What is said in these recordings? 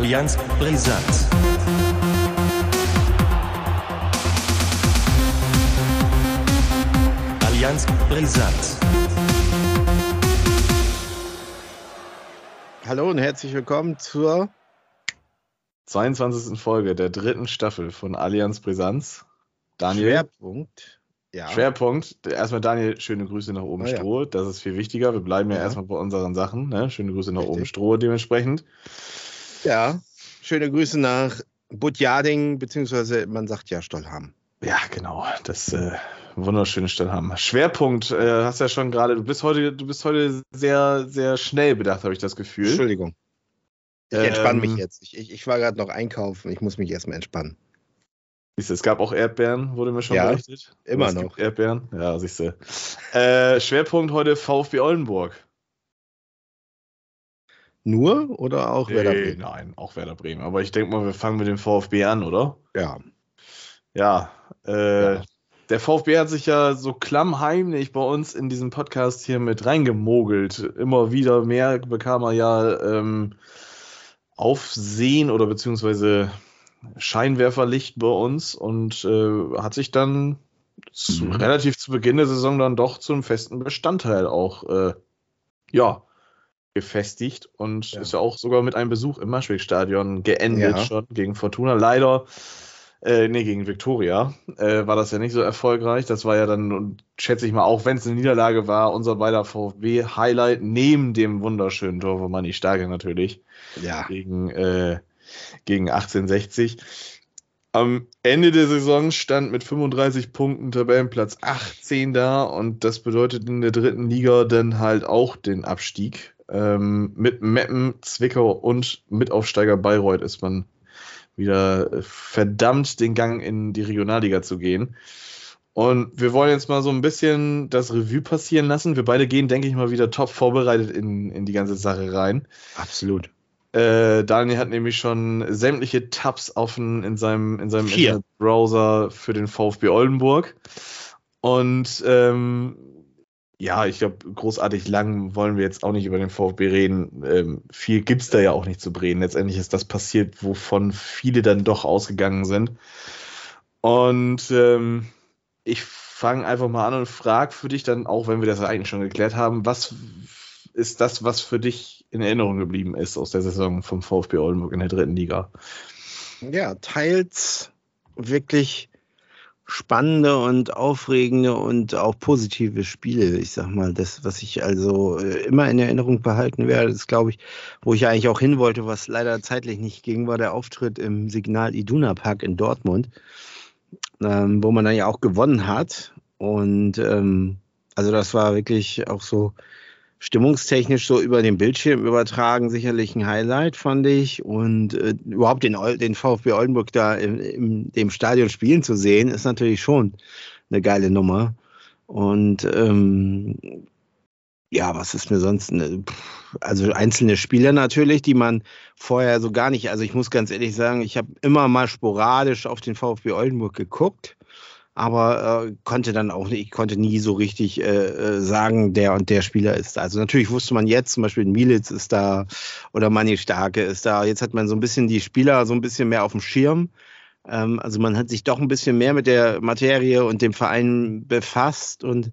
Allianz Brisant. Allianz Brisant. Hallo und herzlich willkommen zur 22. Folge der dritten Staffel von Allianz Brisanz. Daniel. Schwerpunkt. Ja. Schwerpunkt. Erstmal Daniel, schöne Grüße nach oben oh, Stroh. Ja. Das ist viel wichtiger. Wir bleiben ja, ja. erstmal bei unseren Sachen. Ne? Schöne Grüße nach Richtig. oben Stroh dementsprechend. Ja, schöne Grüße nach Budjading, beziehungsweise man sagt ja Stollham. Ja, genau. Das äh, wunderschöne Stollham. Schwerpunkt, äh, hast ja schon gerade, du bist heute, du bist heute sehr, sehr schnell bedacht, habe ich das Gefühl. Entschuldigung. Ich entspanne ähm, mich jetzt. Ich, ich, ich war gerade noch einkaufen, ich muss mich erstmal entspannen. Siehst du, es gab auch Erdbeeren, wurde mir schon ja, berichtet. Immer noch. Erdbeeren, ja, siehst du. Äh, Schwerpunkt heute VfB Oldenburg. Nur oder auch nee, Werder Bremen? Nein, auch Werder Bremen. Aber ich denke mal, wir fangen mit dem VfB an, oder? Ja. Ja, äh, ja. Der VfB hat sich ja so klammheimlich bei uns in diesem Podcast hier mit reingemogelt. Immer wieder mehr bekam er ja ähm, Aufsehen oder beziehungsweise Scheinwerferlicht bei uns und äh, hat sich dann zu, mhm. relativ zu Beginn der Saison dann doch zum festen Bestandteil auch äh, ja, gefestigt und ja. ist ja auch sogar mit einem Besuch im Maschweg-Stadion geendet ja. schon gegen Fortuna. Leider, äh, nee, gegen Viktoria äh, war das ja nicht so erfolgreich. Das war ja dann, schätze ich mal, auch wenn es eine Niederlage war, unser beider VfB-Highlight neben dem wunderschönen Tor von Manni Starke natürlich. Ja. Gegen äh, gegen 1860. Am Ende der Saison stand mit 35 Punkten Tabellenplatz 18 da und das bedeutet in der dritten Liga dann halt auch den Abstieg. Ähm, mit Meppen, Zwickau und Mitaufsteiger Bayreuth ist man wieder verdammt, den Gang in die Regionalliga zu gehen. Und wir wollen jetzt mal so ein bisschen das Revue passieren lassen. Wir beide gehen, denke ich mal, wieder top vorbereitet in, in die ganze Sache rein. Absolut. Äh, Daniel hat nämlich schon sämtliche Tabs offen in seinem, in seinem Internetbrowser für den VfB Oldenburg. Und ähm, ja, ich glaube, großartig lang wollen wir jetzt auch nicht über den VfB reden. Ähm, viel gibt es da ja auch nicht zu reden. Letztendlich ist das passiert, wovon viele dann doch ausgegangen sind. Und ähm, ich fange einfach mal an und frage für dich dann, auch wenn wir das eigentlich schon geklärt haben, was ist das, was für dich in Erinnerung geblieben ist aus der Saison vom VfB Oldenburg in der dritten Liga? Ja, teils wirklich spannende und aufregende und auch positive Spiele. Ich sag mal, das, was ich also äh, immer in Erinnerung behalten werde, ist, glaube ich, wo ich eigentlich auch hin wollte, was leider zeitlich nicht ging, war der Auftritt im Signal Iduna Park in Dortmund, ähm, wo man dann ja auch gewonnen hat. Und ähm, also das war wirklich auch so stimmungstechnisch so über den Bildschirm übertragen, sicherlich ein Highlight, fand ich. Und äh, überhaupt den, den VfB Oldenburg da in, in dem Stadion spielen zu sehen, ist natürlich schon eine geile Nummer. Und ähm, ja, was ist mir sonst? Ne, also einzelne Spieler natürlich, die man vorher so gar nicht. Also ich muss ganz ehrlich sagen, ich habe immer mal sporadisch auf den VfB Oldenburg geguckt aber äh, konnte dann auch ich konnte nie so richtig äh, äh, sagen, der und der Spieler ist da. Also natürlich wusste man jetzt, zum Beispiel Militz ist da oder Manni Starke ist da. Jetzt hat man so ein bisschen die Spieler so ein bisschen mehr auf dem Schirm. Ähm, also man hat sich doch ein bisschen mehr mit der Materie und dem Verein befasst und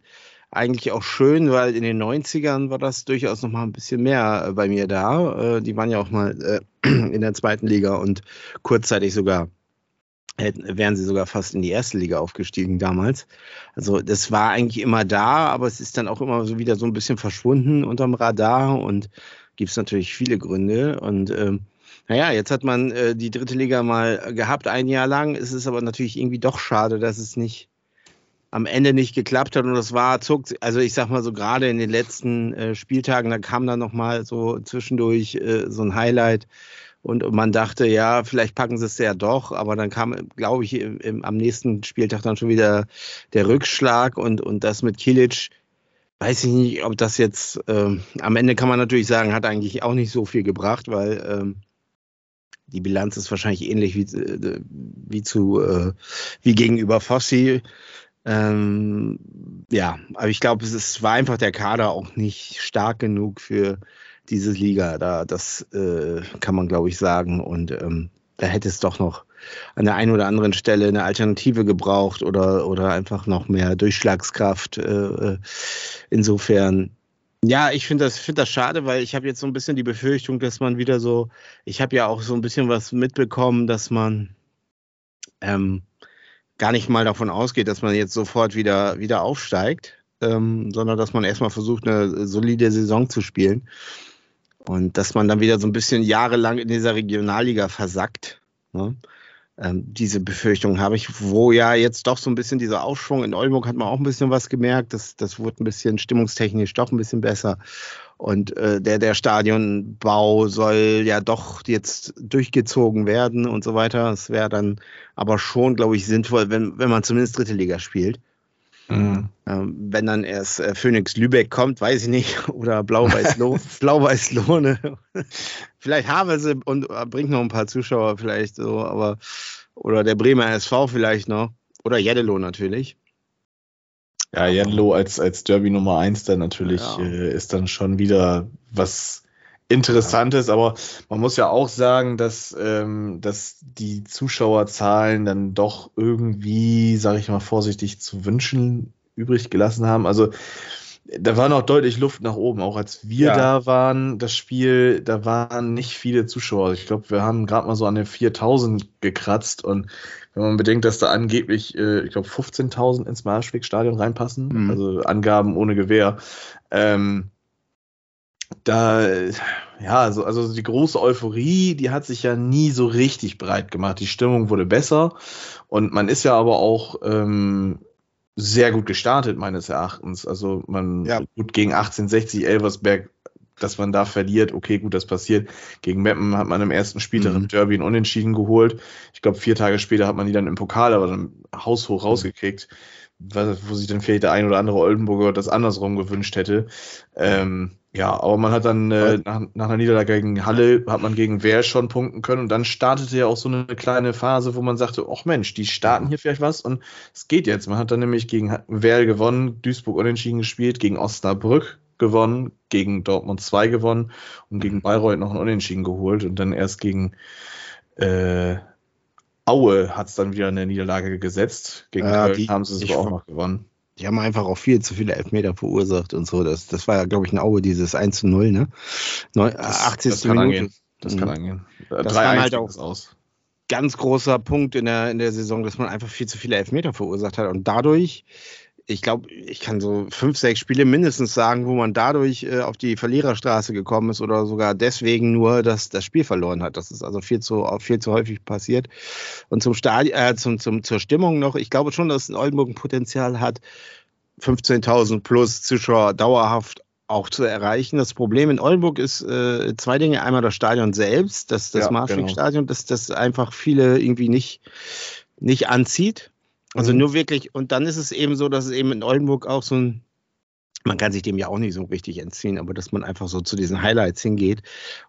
eigentlich auch schön, weil in den 90ern war das durchaus noch mal ein bisschen mehr äh, bei mir da. Äh, die waren ja auch mal in der zweiten Liga und kurzzeitig sogar wären sie sogar fast in die erste Liga aufgestiegen damals. Also das war eigentlich immer da, aber es ist dann auch immer so wieder so ein bisschen verschwunden unterm Radar und gibt es natürlich viele Gründe. Und ähm, naja, jetzt hat man äh, die dritte Liga mal gehabt, ein Jahr lang. Es ist aber natürlich irgendwie doch schade, dass es nicht am Ende nicht geklappt hat und das war zog, also ich sag mal so gerade in den letzten äh, Spieltagen, da kam dann noch mal so zwischendurch äh, so ein Highlight und man dachte, ja, vielleicht packen sie es ja doch, aber dann kam, glaube ich, im, im, am nächsten Spieltag dann schon wieder der Rückschlag und, und das mit Kilic. Weiß ich nicht, ob das jetzt ähm, am Ende kann man natürlich sagen, hat eigentlich auch nicht so viel gebracht, weil ähm, die Bilanz ist wahrscheinlich ähnlich wie, äh, wie zu äh, wie gegenüber Fossi. Ähm, ja, aber ich glaube, es ist, war einfach der Kader auch nicht stark genug für diese Liga. Da, das äh, kann man, glaube ich, sagen. Und ähm, da hätte es doch noch an der einen oder anderen Stelle eine Alternative gebraucht oder, oder einfach noch mehr Durchschlagskraft. Äh, äh insofern, ja, ich finde das, find das schade, weil ich habe jetzt so ein bisschen die Befürchtung, dass man wieder so, ich habe ja auch so ein bisschen was mitbekommen, dass man ähm, gar nicht mal davon ausgeht, dass man jetzt sofort wieder, wieder aufsteigt, ähm, sondern dass man erstmal versucht, eine solide Saison zu spielen. Und dass man dann wieder so ein bisschen jahrelang in dieser Regionalliga versackt. Ne? Ähm, diese Befürchtung habe ich, wo ja jetzt doch so ein bisschen dieser Aufschwung in Oldenburg hat man auch ein bisschen was gemerkt. Das, das wurde ein bisschen stimmungstechnisch doch ein bisschen besser. Und äh, der, der Stadionbau soll ja doch jetzt durchgezogen werden und so weiter. Es wäre dann aber schon, glaube ich, sinnvoll, wenn, wenn man zumindest dritte Liga spielt. Mhm. Ähm, wenn dann erst äh, Phoenix Lübeck kommt, weiß ich nicht, oder Blau-Weiß-Lohne. Blau vielleicht haben sie und äh, bringt noch ein paar Zuschauer vielleicht so, aber oder der Bremer SV vielleicht noch. Oder Jeddelo natürlich. Ja, Jenlo als, als Derby Nummer 1 dann natürlich ja. äh, ist dann schon wieder was Interessantes, ja. aber man muss ja auch sagen, dass, ähm, dass die Zuschauerzahlen dann doch irgendwie, sage ich mal vorsichtig, zu wünschen übrig gelassen haben. Also da war noch deutlich Luft nach oben, auch als wir ja. da waren, das Spiel, da waren nicht viele Zuschauer. Ich glaube, wir haben gerade mal so an den 4000 gekratzt und wenn man bedenkt, dass da angeblich, äh, ich glaube, 15.000 ins Marschweg-Stadion reinpassen, mhm. also Angaben ohne Gewehr, ähm, da, ja, also, also die große Euphorie, die hat sich ja nie so richtig breit gemacht. Die Stimmung wurde besser und man ist ja aber auch ähm, sehr gut gestartet, meines Erachtens. Also man ja. gut gegen 1860 Elversberg, dass man da verliert, okay, gut, das passiert. Gegen Meppen hat man im ersten Spieltag mhm. im Derby ein Unentschieden geholt. Ich glaube, vier Tage später hat man die dann im Pokal aber dann haushoch mhm. rausgekriegt, wo sich dann vielleicht der ein oder andere Oldenburger das andersrum gewünscht hätte. Ähm, ja, aber man hat dann äh, nach, nach einer Niederlage gegen Halle, hat man gegen Wehr schon punkten können und dann startete ja auch so eine kleine Phase, wo man sagte, ach Mensch, die starten hier vielleicht was und es geht jetzt. Man hat dann nämlich gegen Wehr gewonnen, Duisburg unentschieden gespielt, gegen Osnabrück gewonnen, gegen Dortmund 2 gewonnen und gegen Bayreuth noch ein Unentschieden geholt und dann erst gegen äh, Aue hat es dann wieder eine Niederlage gesetzt. Gegen ja, Köln haben sie es aber auch noch gewonnen. Die haben einfach auch viel zu viele Elfmeter verursacht und so. Das, das war ja, glaube ich, ein Aue, dieses 1 zu 0, ne? Neu, das, 80. Das kann Minute. angehen. Das kann mhm. angehen. Das war halt auch aus. ganz großer Punkt in der, in der Saison, dass man einfach viel zu viele Elfmeter verursacht hat. Und dadurch ich glaube, ich kann so fünf, sechs Spiele mindestens sagen, wo man dadurch äh, auf die Verliererstraße gekommen ist oder sogar deswegen nur das, das Spiel verloren hat. Das ist also viel zu, viel zu häufig passiert. Und zum Stadion, äh, zum, zum, zur Stimmung noch, ich glaube schon, dass Oldenburg ein Potenzial hat, 15.000 plus Zuschauer dauerhaft auch zu erreichen. Das Problem in Oldenburg ist äh, zwei Dinge. Einmal das Stadion selbst, das, das ja, Marschwegstadion, genau. dass das einfach viele irgendwie nicht, nicht anzieht. Also mhm. nur wirklich, und dann ist es eben so, dass es eben in Oldenburg auch so ein, man kann sich dem ja auch nicht so richtig entziehen, aber dass man einfach so zu diesen Highlights hingeht.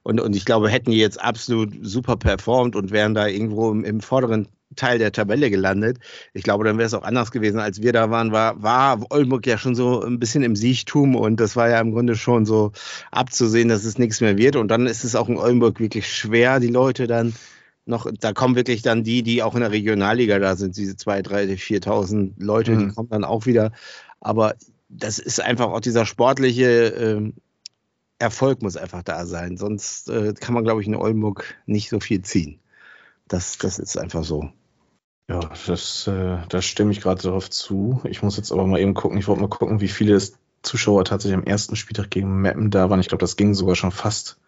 Und, und ich glaube, hätten die jetzt absolut super performt und wären da irgendwo im, im vorderen Teil der Tabelle gelandet. Ich glaube, dann wäre es auch anders gewesen, als wir da waren, war, war Oldenburg ja schon so ein bisschen im Siechtum und das war ja im Grunde schon so abzusehen, dass es nichts mehr wird. Und dann ist es auch in Oldenburg wirklich schwer, die Leute dann noch, da kommen wirklich dann die, die auch in der Regionalliga da sind, diese 2.000, 3.000, 4.000 Leute, mhm. die kommen dann auch wieder. Aber das ist einfach auch dieser sportliche äh, Erfolg muss einfach da sein. Sonst äh, kann man, glaube ich, in Oldenburg nicht so viel ziehen. Das, das ist einfach so. Ja, das, äh, da stimme ich gerade darauf zu. Ich muss jetzt aber mal eben gucken. Ich wollte mal gucken, wie viele Zuschauer tatsächlich am ersten Spieltag gegen Mappen da waren. Ich glaube, das ging sogar schon fast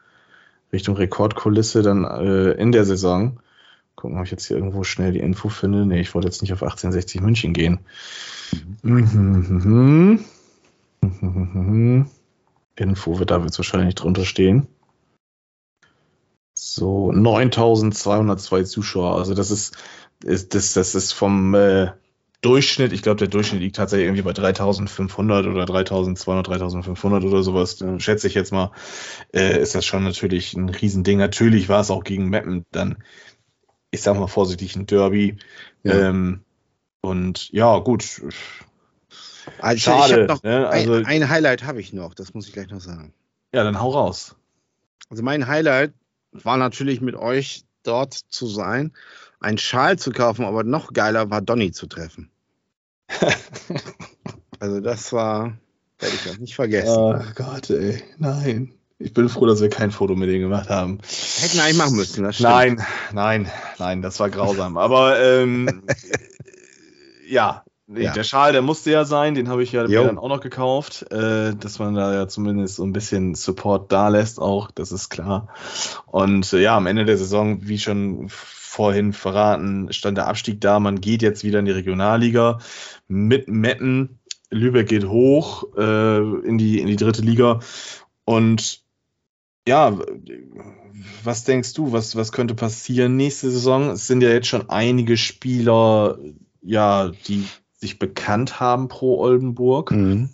Richtung Rekordkulisse dann äh, in der Saison. Gucken, ob ich jetzt hier irgendwo schnell die Info finde. Nee, ich wollte jetzt nicht auf 1860 München gehen. Mhm. Info wird da jetzt wahrscheinlich drunter stehen. So, 9202 Zuschauer. Also das ist, ist das, das ist vom äh, Durchschnitt, ich glaube, der Durchschnitt liegt tatsächlich irgendwie bei 3500 oder 3200, 3500 oder sowas, dann schätze ich jetzt mal, äh, ist das schon natürlich ein Riesending. Natürlich war es auch gegen Mappen dann, ich sag mal vorsichtig, ein Derby. Ja. Ähm, und ja, gut. Also Schade, noch, ne? also, ein, ein Highlight habe ich noch, das muss ich gleich noch sagen. Ja, dann hau raus. Also mein Highlight war natürlich mit euch dort zu sein, einen Schal zu kaufen, aber noch geiler war Donny zu treffen. also das war, werde ich auch nicht vergessen. Oh Gott, ey, nein. Ich bin froh, dass wir kein Foto mit denen gemacht haben. Hätten wir eigentlich machen müssen, das stimmt. Nein, nein, nein, das war grausam. Aber ähm, ja, Nee, ja. Der Schal, der musste ja sein, den habe ich ja dann auch noch gekauft, äh, dass man da ja zumindest so ein bisschen Support da lässt, auch, das ist klar. Und äh, ja, am Ende der Saison, wie schon vorhin verraten, stand der Abstieg da. Man geht jetzt wieder in die Regionalliga mit Metten. Lübeck geht hoch äh, in, die, in die dritte Liga. Und ja, was denkst du, was, was könnte passieren nächste Saison? Es sind ja jetzt schon einige Spieler, ja, die sich bekannt haben pro Oldenburg. Mhm.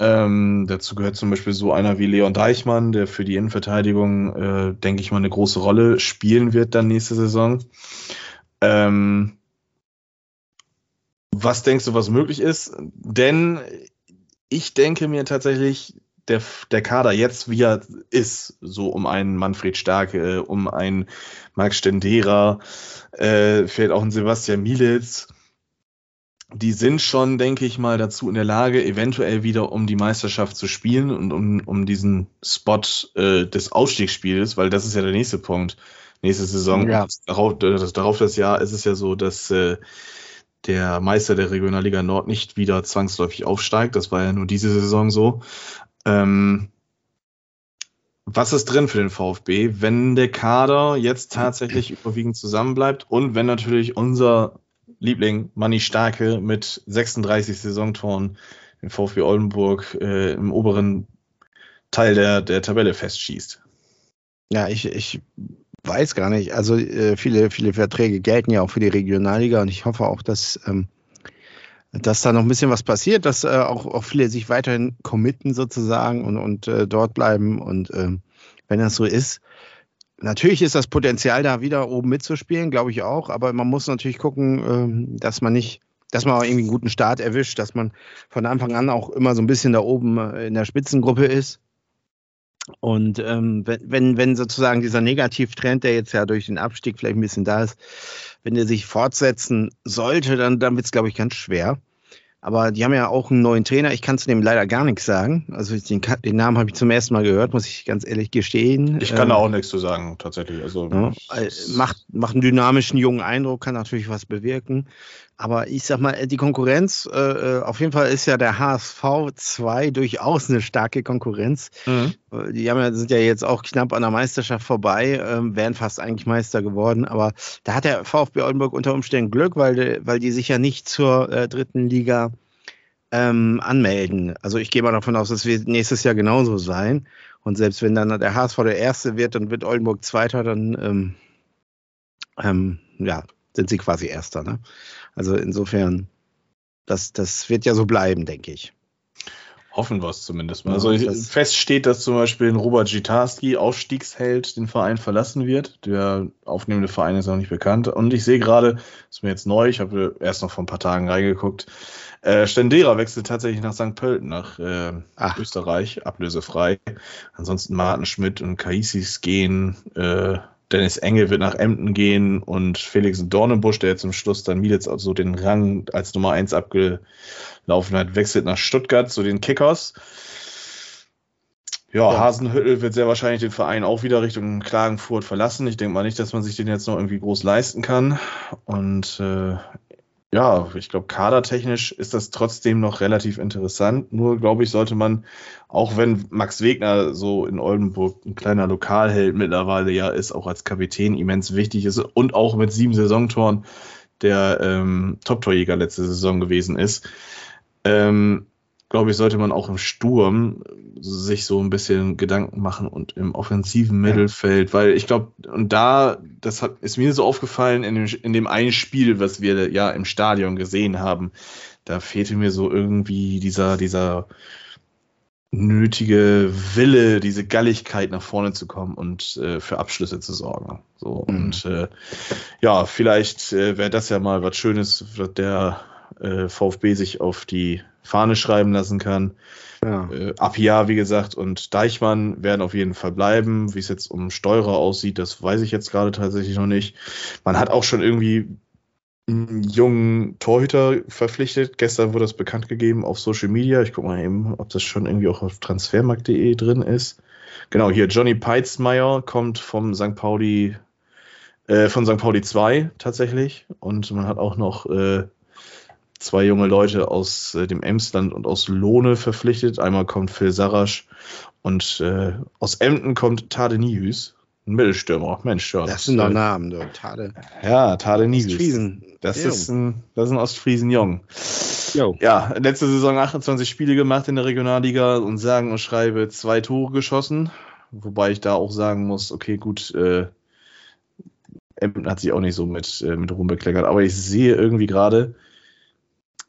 Ähm, dazu gehört zum Beispiel so einer wie Leon Deichmann, der für die Innenverteidigung, äh, denke ich mal, eine große Rolle spielen wird dann nächste Saison. Ähm, was denkst du, was möglich ist? Denn ich denke mir tatsächlich, der, der Kader jetzt, wie er ist, so um einen Manfred Starke, um einen Max Stendera, äh, vielleicht auch einen Sebastian Mielitz, die sind schon, denke ich mal, dazu in der Lage, eventuell wieder um die Meisterschaft zu spielen und um, um diesen Spot äh, des Aufstiegsspiels, weil das ist ja der nächste Punkt. Nächste Saison, ja. darauf, das, darauf das Jahr ist es ja so, dass äh, der Meister der Regionalliga Nord nicht wieder zwangsläufig aufsteigt. Das war ja nur diese Saison so. Ähm, was ist drin für den VfB, wenn der Kader jetzt tatsächlich überwiegend zusammenbleibt und wenn natürlich unser Liebling Manni Starke mit 36 Saisontoren im VfB Oldenburg äh, im oberen Teil der, der Tabelle festschießt. Ja, ich, ich weiß gar nicht. Also äh, viele, viele Verträge gelten ja auch für die Regionalliga und ich hoffe auch, dass, ähm, dass da noch ein bisschen was passiert, dass äh, auch, auch viele sich weiterhin committen sozusagen und, und äh, dort bleiben. Und ähm, wenn das so ist, Natürlich ist das Potenzial da wieder oben mitzuspielen, glaube ich auch, aber man muss natürlich gucken, ähm, dass man nicht, dass man auch irgendwie einen guten Start erwischt, dass man von Anfang an auch immer so ein bisschen da oben äh, in der Spitzengruppe ist. Und ähm, wenn, wenn sozusagen dieser Negativtrend, der jetzt ja durch den Abstieg vielleicht ein bisschen da ist, wenn der sich fortsetzen sollte, dann, dann wird es, glaube ich, ganz schwer. Aber die haben ja auch einen neuen Trainer. Ich kann zu dem leider gar nichts sagen. Also den, den Namen habe ich zum ersten Mal gehört, muss ich ganz ehrlich gestehen. Ich kann da ähm, auch nichts zu sagen, tatsächlich. Also, ja, äh, macht, macht einen dynamischen, jungen Eindruck, kann natürlich was bewirken. Aber ich sag mal, die Konkurrenz, äh, äh auf jeden Fall ist ja der HSV 2 durchaus eine starke Konkurrenz. Mhm. Äh, die haben ja, sind ja jetzt auch knapp an der Meisterschaft vorbei, äh, wären fast eigentlich Meister geworden. Aber da hat der VfB Oldenburg unter Umständen Glück, weil, weil die sich ja nicht zur äh, dritten Liga ähm, anmelden. Also ich gehe mal davon aus, dass wir nächstes Jahr genauso sein. Und selbst wenn dann der HSV der Erste wird und wird Oldenburg Zweiter, dann ähm, ähm, ja, sind sie quasi Erster. Ne? Also insofern, das, das wird ja so bleiben, denke ich. Hoffen wir es zumindest mal. Also fest steht, dass zum Beispiel ein Robert Gitarski, Aufstiegsheld, den Verein verlassen wird. Der aufnehmende Verein ist noch nicht bekannt. Und ich sehe gerade, das ist mir jetzt neu, ich habe erst noch vor ein paar Tagen reingeguckt, äh, Stendera wechselt tatsächlich nach St. Pölten, nach äh, Österreich, ablösefrei. Ansonsten Martin Schmidt und Kaisis gehen. Äh, Dennis Engel wird nach Emden gehen und Felix Dornenbusch, der jetzt zum Schluss dann Mielitz so den Rang als Nummer 1 abgelaufen hat, wechselt nach Stuttgart zu den Kickers. Ja, ja, Hasenhüttel wird sehr wahrscheinlich den Verein auch wieder Richtung Klagenfurt verlassen. Ich denke mal nicht, dass man sich den jetzt noch irgendwie groß leisten kann. Und äh, ja, ich glaube, kadertechnisch ist das trotzdem noch relativ interessant. Nur, glaube ich, sollte man, auch wenn Max Wegner so in Oldenburg ein kleiner Lokalheld mittlerweile ja ist, auch als Kapitän immens wichtig ist und auch mit sieben Saisontoren der ähm, Top-Torjäger letzte Saison gewesen ist, ähm, glaube ich, sollte man auch im Sturm sich so ein bisschen Gedanken machen und im offensiven Mittelfeld, weil ich glaube, und da, das hat, ist mir so aufgefallen in dem, in dem einen Spiel, was wir ja im Stadion gesehen haben, da fehlte mir so irgendwie dieser, dieser nötige Wille, diese Galligkeit nach vorne zu kommen und äh, für Abschlüsse zu sorgen. So mhm. und äh, ja, vielleicht äh, wäre das ja mal was Schönes, was der äh, VfB sich auf die Fahne schreiben lassen kann. Ja. Äh, Apia, wie gesagt, und Deichmann werden auf jeden Fall bleiben. Wie es jetzt um Steurer aussieht, das weiß ich jetzt gerade tatsächlich noch nicht. Man hat auch schon irgendwie einen jungen Torhüter verpflichtet. Gestern wurde das bekannt gegeben auf Social Media. Ich gucke mal eben, ob das schon irgendwie auch auf transfermarkt.de drin ist. Genau, hier Johnny Peitzmeier kommt vom St. Pauli, äh, von St. Pauli 2 tatsächlich. Und man hat auch noch äh, zwei junge Leute aus äh, dem Emsland und aus Lohne verpflichtet. Einmal kommt Phil Sarasch und äh, aus Emden kommt Tade Nihüs, ein Mittelstürmer. Mensch, ja. Das, sind doch Namen, du. Tade. Ja, Tade Nihüs. Ostfriesen. Das ist ein, das ist ein Ostfriesen Jung. Jo. Ja, letzte Saison 28 Spiele gemacht in der Regionalliga und sagen und schreibe zwei Tore geschossen. Wobei ich da auch sagen muss, okay, gut, äh, Emden hat sich auch nicht so mit, äh, mit rumbekleckert. Aber ich sehe irgendwie gerade,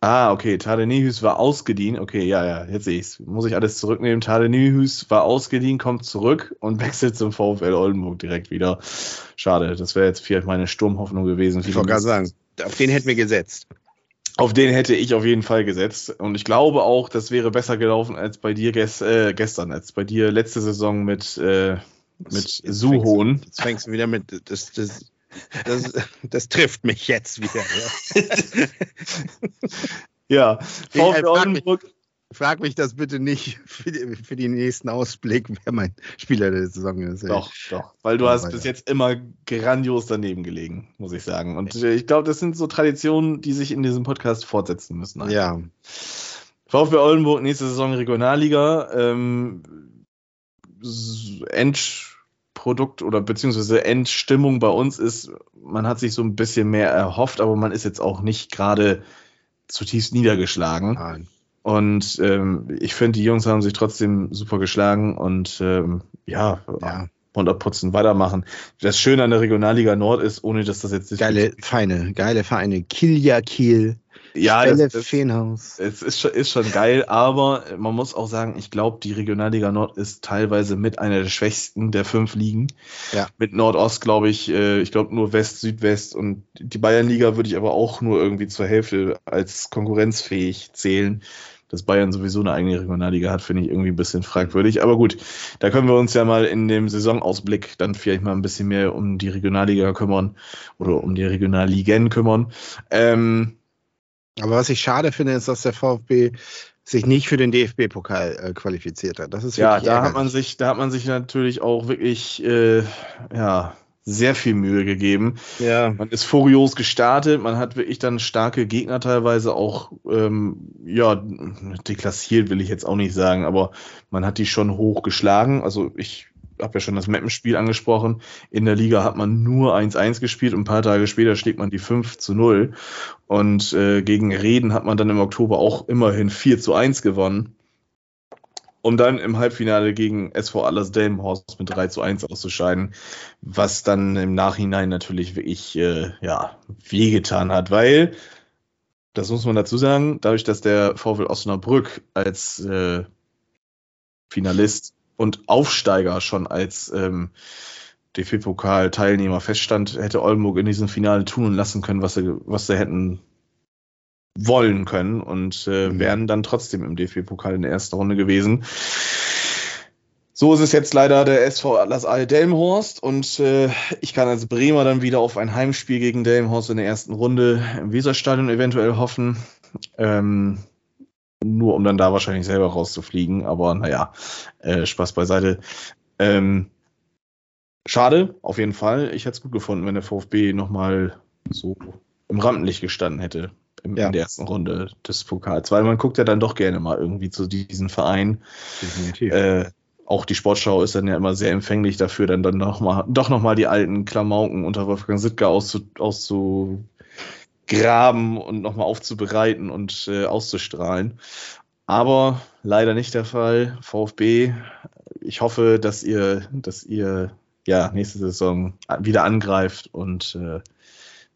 Ah, okay. Tadenihus war ausgedient. Okay, ja, ja, jetzt sehe ich es. Muss ich alles zurücknehmen. Tadenihus war ausgedient, kommt zurück und wechselt zum VfL Oldenburg direkt wieder. Schade, das wäre jetzt vielleicht meine Sturmhoffnung gewesen. Ich wollte gerade sagen, auf den hätten wir gesetzt. Auf den hätte ich auf jeden Fall gesetzt. Und ich glaube auch, das wäre besser gelaufen als bei dir ges äh, gestern, als bei dir letzte Saison mit, äh, mit Suhon. Jetzt fängst du wieder mit. Das, das, das, das trifft mich jetzt wieder. Ja, ja VfL Oldenburg. Frag mich das bitte nicht für, die, für den nächsten Ausblick, wer mein Spieler der Saison ist. Doch, doch, weil du ja, hast weiter. bis jetzt immer grandios daneben gelegen, muss ich sagen. Und ich glaube, das sind so Traditionen, die sich in diesem Podcast fortsetzen müssen. Eigentlich. Ja. VfB Oldenburg, nächste Saison Regionalliga. Ähm, End Produkt oder beziehungsweise Endstimmung bei uns ist, man hat sich so ein bisschen mehr erhofft, aber man ist jetzt auch nicht gerade zutiefst niedergeschlagen. Nein. Und ähm, ich finde, die Jungs haben sich trotzdem super geschlagen und ähm, ja, ja. 100 Putzen weitermachen. Das Schöne an der Regionalliga Nord ist, ohne dass das jetzt. Geile Feine, geile Vereine. Kilja Kiel, ja, es, Feenhaus. Es ist schon, ist schon geil, aber man muss auch sagen, ich glaube, die Regionalliga Nord ist teilweise mit einer der schwächsten der fünf Ligen. Ja. Mit Nordost, glaube ich, äh, ich glaube nur West, Südwest und die Bayernliga würde ich aber auch nur irgendwie zur Hälfte als konkurrenzfähig zählen. Dass Bayern sowieso eine eigene Regionalliga hat, finde ich irgendwie ein bisschen fragwürdig. Aber gut, da können wir uns ja mal in dem Saisonausblick dann vielleicht mal ein bisschen mehr um die Regionalliga kümmern oder um die Regionalligen kümmern. Ähm, aber was ich schade finde, ist, dass der VfB sich nicht für den DFB-Pokal äh, qualifiziert hat. Das ist ja, da hat man sich, da hat man sich natürlich auch wirklich äh, ja sehr viel Mühe gegeben. Ja. Man ist furios gestartet, man hat wirklich dann starke Gegner teilweise auch, ähm, ja, deklassiert will ich jetzt auch nicht sagen, aber man hat die schon hoch geschlagen. Also ich habe ja schon das Mappenspiel angesprochen. In der Liga hat man nur 1-1 gespielt und ein paar Tage später schlägt man die 5 zu 0. Und äh, gegen Reden hat man dann im Oktober auch immerhin 4 zu 1 gewonnen. Um dann im Halbfinale gegen SV Allers Delmenhorst mit 3 zu 1 auszuscheiden, was dann im Nachhinein natürlich wirklich äh, ja, wehgetan hat, weil, das muss man dazu sagen, dadurch, dass der VfL Osnabrück als äh, Finalist und Aufsteiger schon als ähm, DFB-Pokal-Teilnehmer feststand, hätte Oldenburg in diesem Finale tun und lassen können, was sie, was sie hätten wollen können und äh, mhm. wären dann trotzdem im DFB-Pokal in der ersten Runde gewesen. So ist es jetzt leider der SV Atlas Aal Delmhorst und äh, ich kann als Bremer dann wieder auf ein Heimspiel gegen Delmhorst in der ersten Runde im Weserstadion eventuell hoffen. Ähm, nur um dann da wahrscheinlich selber rauszufliegen. Aber naja, äh, Spaß beiseite. Ähm, schade, auf jeden Fall. Ich hätte es gut gefunden, wenn der VfB nochmal so im Rampenlicht gestanden hätte im, ja. in der ersten Runde des Pokals. Weil man guckt ja dann doch gerne mal irgendwie zu diesen Vereinen. Definitiv. Äh, auch die Sportschau ist dann ja immer sehr empfänglich dafür, dann, dann noch mal, doch nochmal die alten Klamauken unter Wolfgang Sittger auszu, auszu, graben und nochmal aufzubereiten und äh, auszustrahlen. Aber leider nicht der Fall. VfB, ich hoffe, dass ihr, dass ihr ja nächste Saison wieder angreift und äh,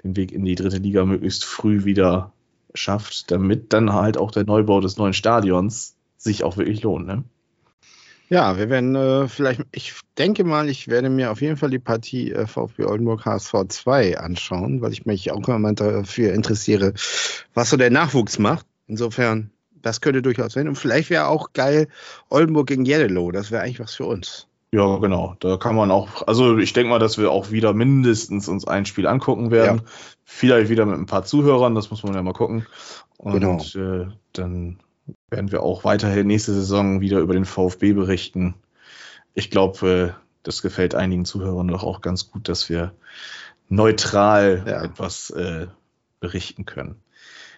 den Weg in die dritte Liga möglichst früh wieder schafft, damit dann halt auch der Neubau des neuen Stadions sich auch wirklich lohnt. Ne? Ja, wir werden äh, vielleicht, ich denke mal, ich werde mir auf jeden Fall die Partie äh, VfB Oldenburg HSV 2 anschauen, weil ich mich auch immer dafür interessiere, was so der Nachwuchs macht. Insofern das könnte durchaus sein. Und vielleicht wäre auch geil Oldenburg gegen Yellow. Das wäre eigentlich was für uns. Ja, genau. Da kann man auch, also ich denke mal, dass wir auch wieder mindestens uns ein Spiel angucken werden. Ja. Vielleicht wieder mit ein paar Zuhörern, das muss man ja mal gucken. Und genau. äh, dann werden wir auch weiterhin nächste Saison wieder über den VfB berichten. Ich glaube, äh, das gefällt einigen Zuhörern doch auch ganz gut, dass wir neutral ja. etwas äh, berichten können.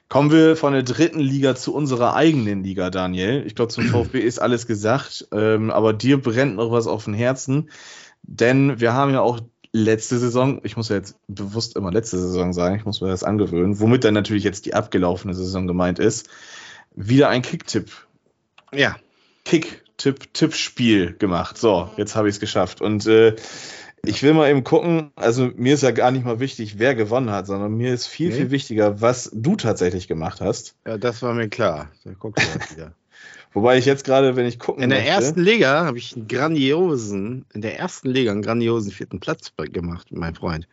Kommen wir von der dritten Liga zu unserer eigenen Liga, Daniel. Ich glaube, zum VfB ist alles gesagt, ähm, aber dir brennt noch was auf dem Herzen, denn wir haben ja auch letzte Saison, ich muss ja jetzt bewusst immer letzte Saison sagen, ich muss mir das angewöhnen, womit dann natürlich jetzt die abgelaufene Saison gemeint ist, wieder ein Kicktipp. Ja. Kick-Tipp-Tippspiel gemacht. So, jetzt habe ich es geschafft. Und äh, ich will mal eben gucken, also mir ist ja gar nicht mal wichtig, wer gewonnen hat, sondern mir ist viel, nee. viel wichtiger, was du tatsächlich gemacht hast. Ja, das war mir klar. Da guckst du halt wieder. Wobei ich jetzt gerade, wenn ich gucken In der möchte, ersten Liga habe ich einen grandiosen, in der ersten Liga einen grandiosen vierten Platz gemacht, mein Freund.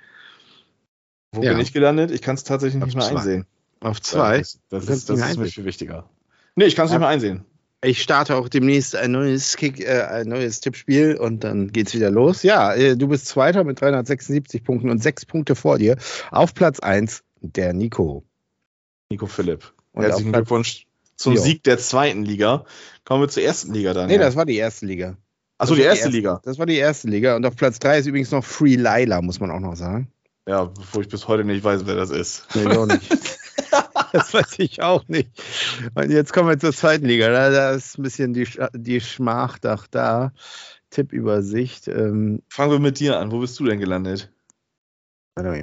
Wo ja. bin ich gelandet? Ich kann es tatsächlich nicht mehr einsehen. Auf zwei? Das, das, ist, das ist mir viel wichtiger. Nee, ich kann es nicht mehr einsehen. Ich starte auch demnächst ein neues Kick, äh, ein neues Tippspiel und dann geht's wieder los. Ja, äh, du bist Zweiter mit 376 Punkten und sechs Punkte vor dir. Auf Platz 1 der Nico. Nico Philipp. Und Herzlichen Glückwunsch zum jo. Sieg der zweiten Liga. Kommen wir zur ersten Liga dann. Nee, das war die erste Liga. Achso, die erste, die erste Liga. Das war die erste Liga. Und auf Platz 3 ist übrigens noch Free Lila, muss man auch noch sagen. Ja, bevor ich bis heute nicht weiß, wer das ist. Nee, ich auch nicht. das weiß ich auch nicht. Und jetzt kommen wir zur zweiten Liga. Da, da ist ein bisschen die, die Schmach doch da. Tippübersicht. Ähm, Fangen wir mit dir an. Wo bist du denn gelandet?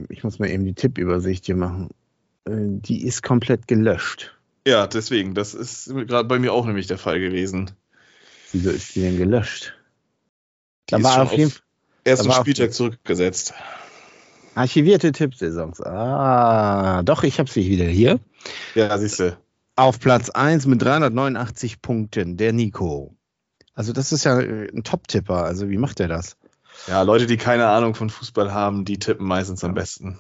Ich muss mal eben die Tippübersicht hier machen. Äh, die ist komplett gelöscht. Ja, deswegen. Das ist gerade bei mir auch nämlich der Fall gewesen. Wieso ist die denn gelöscht? Die da war auf jeden Fall. Ersten Spieltag zurückgesetzt. Archivierte Tippsaisons. Ah, doch, ich habe sie wieder hier. Ja, siehst du. Auf Platz 1 mit 389 Punkten, der Nico. Also, das ist ja äh, ein Top-Tipper. Also, wie macht er das? Ja, Leute, die keine Ahnung von Fußball haben, die tippen meistens am besten.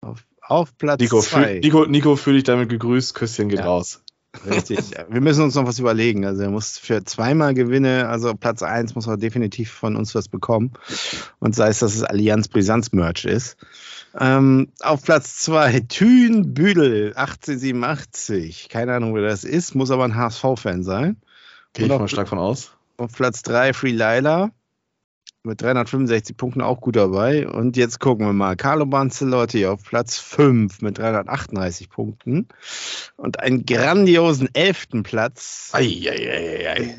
Auf, auf Platz Nico, 2. Nico, Nico fühle dich damit gegrüßt. Küsschen geht ja. raus. Richtig. Wir müssen uns noch was überlegen. Also er muss für zweimal Gewinne, also Platz 1 muss er definitiv von uns was bekommen. Und sei es, dass es Allianz Brisanz Merch ist. Ähm, auf Platz 2 Thün Büdel 1887. Keine Ahnung, wer das ist, muss aber ein HSV-Fan sein. Gehe ich mal stark von aus. Auf Platz 3 Free Lila mit 365 Punkten auch gut dabei. Und jetzt gucken wir mal. Carlo Banzelotti auf Platz 5 mit 338 Punkten. Und einen grandiosen elften Platz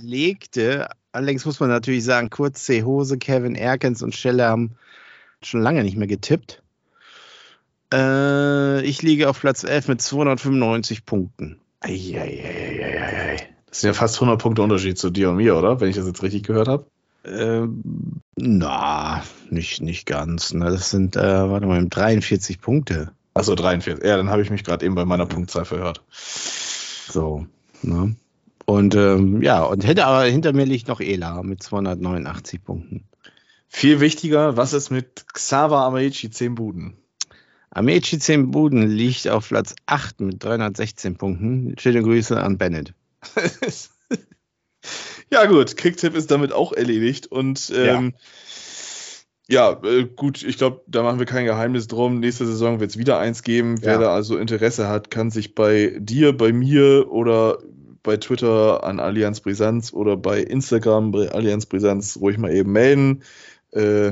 legte. Allerdings muss man natürlich sagen, kurz C. Hose, Kevin Erkens und Schelle haben schon lange nicht mehr getippt. Äh, ich liege auf Platz 11 mit 295 Punkten. Eieieiei. Das sind ja fast 100 Punkte Unterschied zu dir und mir, oder? Wenn ich das jetzt richtig gehört habe. Ähm, na, nicht, nicht ganz. Ne? Das sind, äh, warte mal, 43 Punkte. Achso, 43. Ja, dann habe ich mich gerade eben bei meiner Punktzahl verhört. So, ne? Und ähm, ja, und hätte aber hinter mir liegt noch Ela mit 289 Punkten. Viel wichtiger, was ist mit Xaver Amaichi 10 Buden? Amaichi 10 Buden liegt auf Platz 8 mit 316 Punkten. Schöne Grüße an Bennett. Ja, gut, Kicktipp ist damit auch erledigt. Und ähm, ja. ja äh, gut, ich glaube, da machen wir kein Geheimnis drum. Nächste Saison wird es wieder eins geben. Ja. Wer da also Interesse hat, kann sich bei dir, bei mir oder bei Twitter an Allianz Brisanz oder bei Instagram bei Allianz Brisanz ruhig mal eben melden. Äh,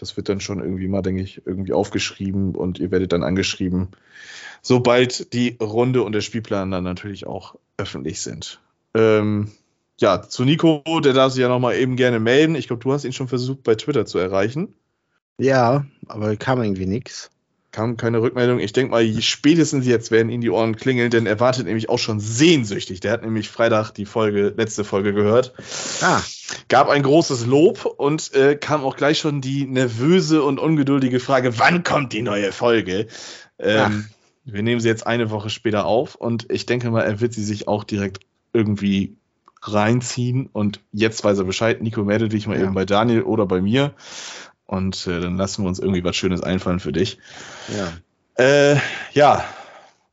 das wird dann schon irgendwie mal, denke ich, irgendwie aufgeschrieben und ihr werdet dann angeschrieben, sobald die Runde und der Spielplan dann natürlich auch öffentlich sind. Ähm, ja, zu Nico, der darf sich ja nochmal eben gerne melden. Ich glaube, du hast ihn schon versucht, bei Twitter zu erreichen. Ja, aber kam irgendwie nichts. Kam keine Rückmeldung. Ich denke mal, spätestens jetzt werden ihn die Ohren klingeln, denn er wartet nämlich auch schon sehnsüchtig. Der hat nämlich Freitag die Folge, letzte Folge gehört. Ah. Gab ein großes Lob und äh, kam auch gleich schon die nervöse und ungeduldige Frage, wann kommt die neue Folge? Ähm, wir nehmen sie jetzt eine Woche später auf und ich denke mal, er wird sie sich auch direkt irgendwie reinziehen und jetzt weiß er Bescheid. Nico, melde dich mal ja. eben bei Daniel oder bei mir und äh, dann lassen wir uns irgendwie was Schönes einfallen für dich. Ja. Äh, ja,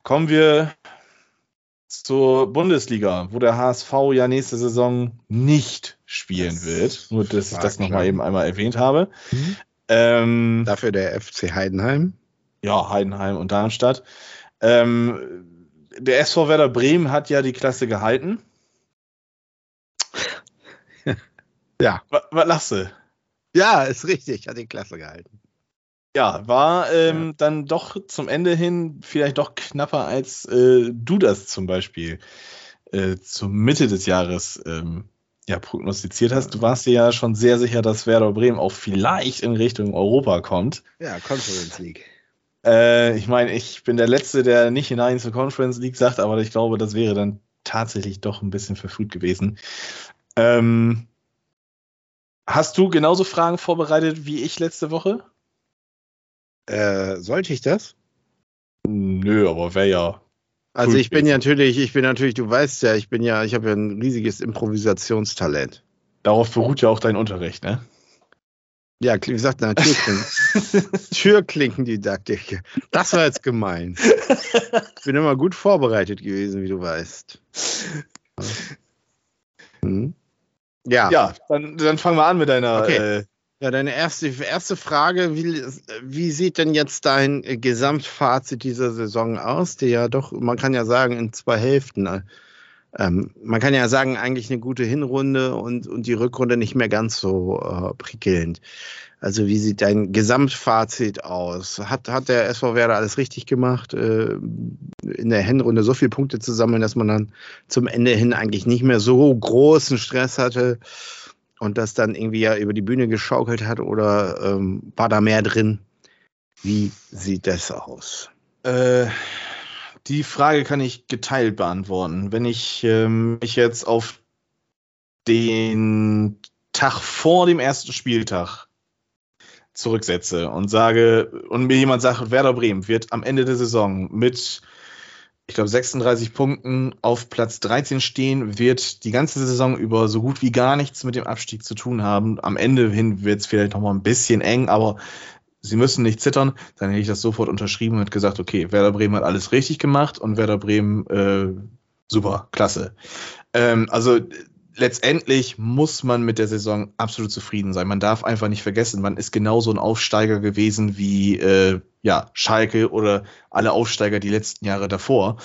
kommen wir zur Bundesliga, wo der HSV ja nächste Saison nicht spielen das wird. Nur, dass ich das nochmal eben einmal erwähnt habe. Mhm. Ähm, Dafür der FC Heidenheim. Ja, Heidenheim und Darmstadt. Ähm, der SV Werder Bremen hat ja die Klasse gehalten. ja. Was, was lachst du? Ja, ist richtig, hat die Klasse gehalten. Ja, war ähm, ja. dann doch zum Ende hin vielleicht doch knapper, als äh, du das zum Beispiel äh, zur Mitte des Jahres ähm, ja, prognostiziert hast. Du warst dir ja schon sehr sicher, dass Werder Bremen auch vielleicht in Richtung Europa kommt. Ja, Conference League. Äh, ich meine, ich bin der Letzte, der nicht hinein zur Conference League sagt, aber ich glaube, das wäre dann tatsächlich doch ein bisschen verfrüht gewesen. Ähm, hast du genauso Fragen vorbereitet wie ich letzte Woche? Äh, sollte ich das? Nö, aber wäre ja. Also ich bin ja natürlich, ich bin natürlich, du weißt ja, ich bin ja, ich habe ja ein riesiges Improvisationstalent. Darauf beruht ja auch dein Unterricht, ne? Ja, wie gesagt, na, Türklinken. Türklinkendidaktik. Das war jetzt gemein. Ich bin immer gut vorbereitet gewesen, wie du weißt. Hm? Ja. Ja, dann, dann fangen wir an mit deiner okay. äh, ja, deine erste, erste Frage, wie, wie sieht denn jetzt dein Gesamtfazit dieser Saison aus, die ja doch, man kann ja sagen, in zwei Hälften. Äh, ähm, man kann ja sagen, eigentlich eine gute Hinrunde und, und die Rückrunde nicht mehr ganz so äh, prickelnd. Also wie sieht dein Gesamtfazit aus? Hat, hat der SV Werder alles richtig gemacht, äh, in der Hinrunde so viele Punkte zu sammeln, dass man dann zum Ende hin eigentlich nicht mehr so großen Stress hatte? und das dann irgendwie ja über die Bühne geschaukelt hat oder ähm, war da mehr drin? Wie sieht das aus? Äh, die Frage kann ich geteilt beantworten. Wenn ich ähm, mich jetzt auf den Tag vor dem ersten Spieltag zurücksetze und sage, und mir jemand sagt, Werder Bremen wird am Ende der Saison mit ich glaube, 36 Punkten auf Platz 13 stehen, wird die ganze Saison über so gut wie gar nichts mit dem Abstieg zu tun haben. Am Ende hin wird es vielleicht noch mal ein bisschen eng, aber sie müssen nicht zittern. Dann hätte ich das sofort unterschrieben und gesagt, okay, Werder Bremen hat alles richtig gemacht und Werder Bremen, äh, super, klasse. Ähm, also letztendlich muss man mit der Saison absolut zufrieden sein. Man darf einfach nicht vergessen, man ist genauso ein Aufsteiger gewesen wie äh, ja, Schalke oder alle Aufsteiger die letzten Jahre davor.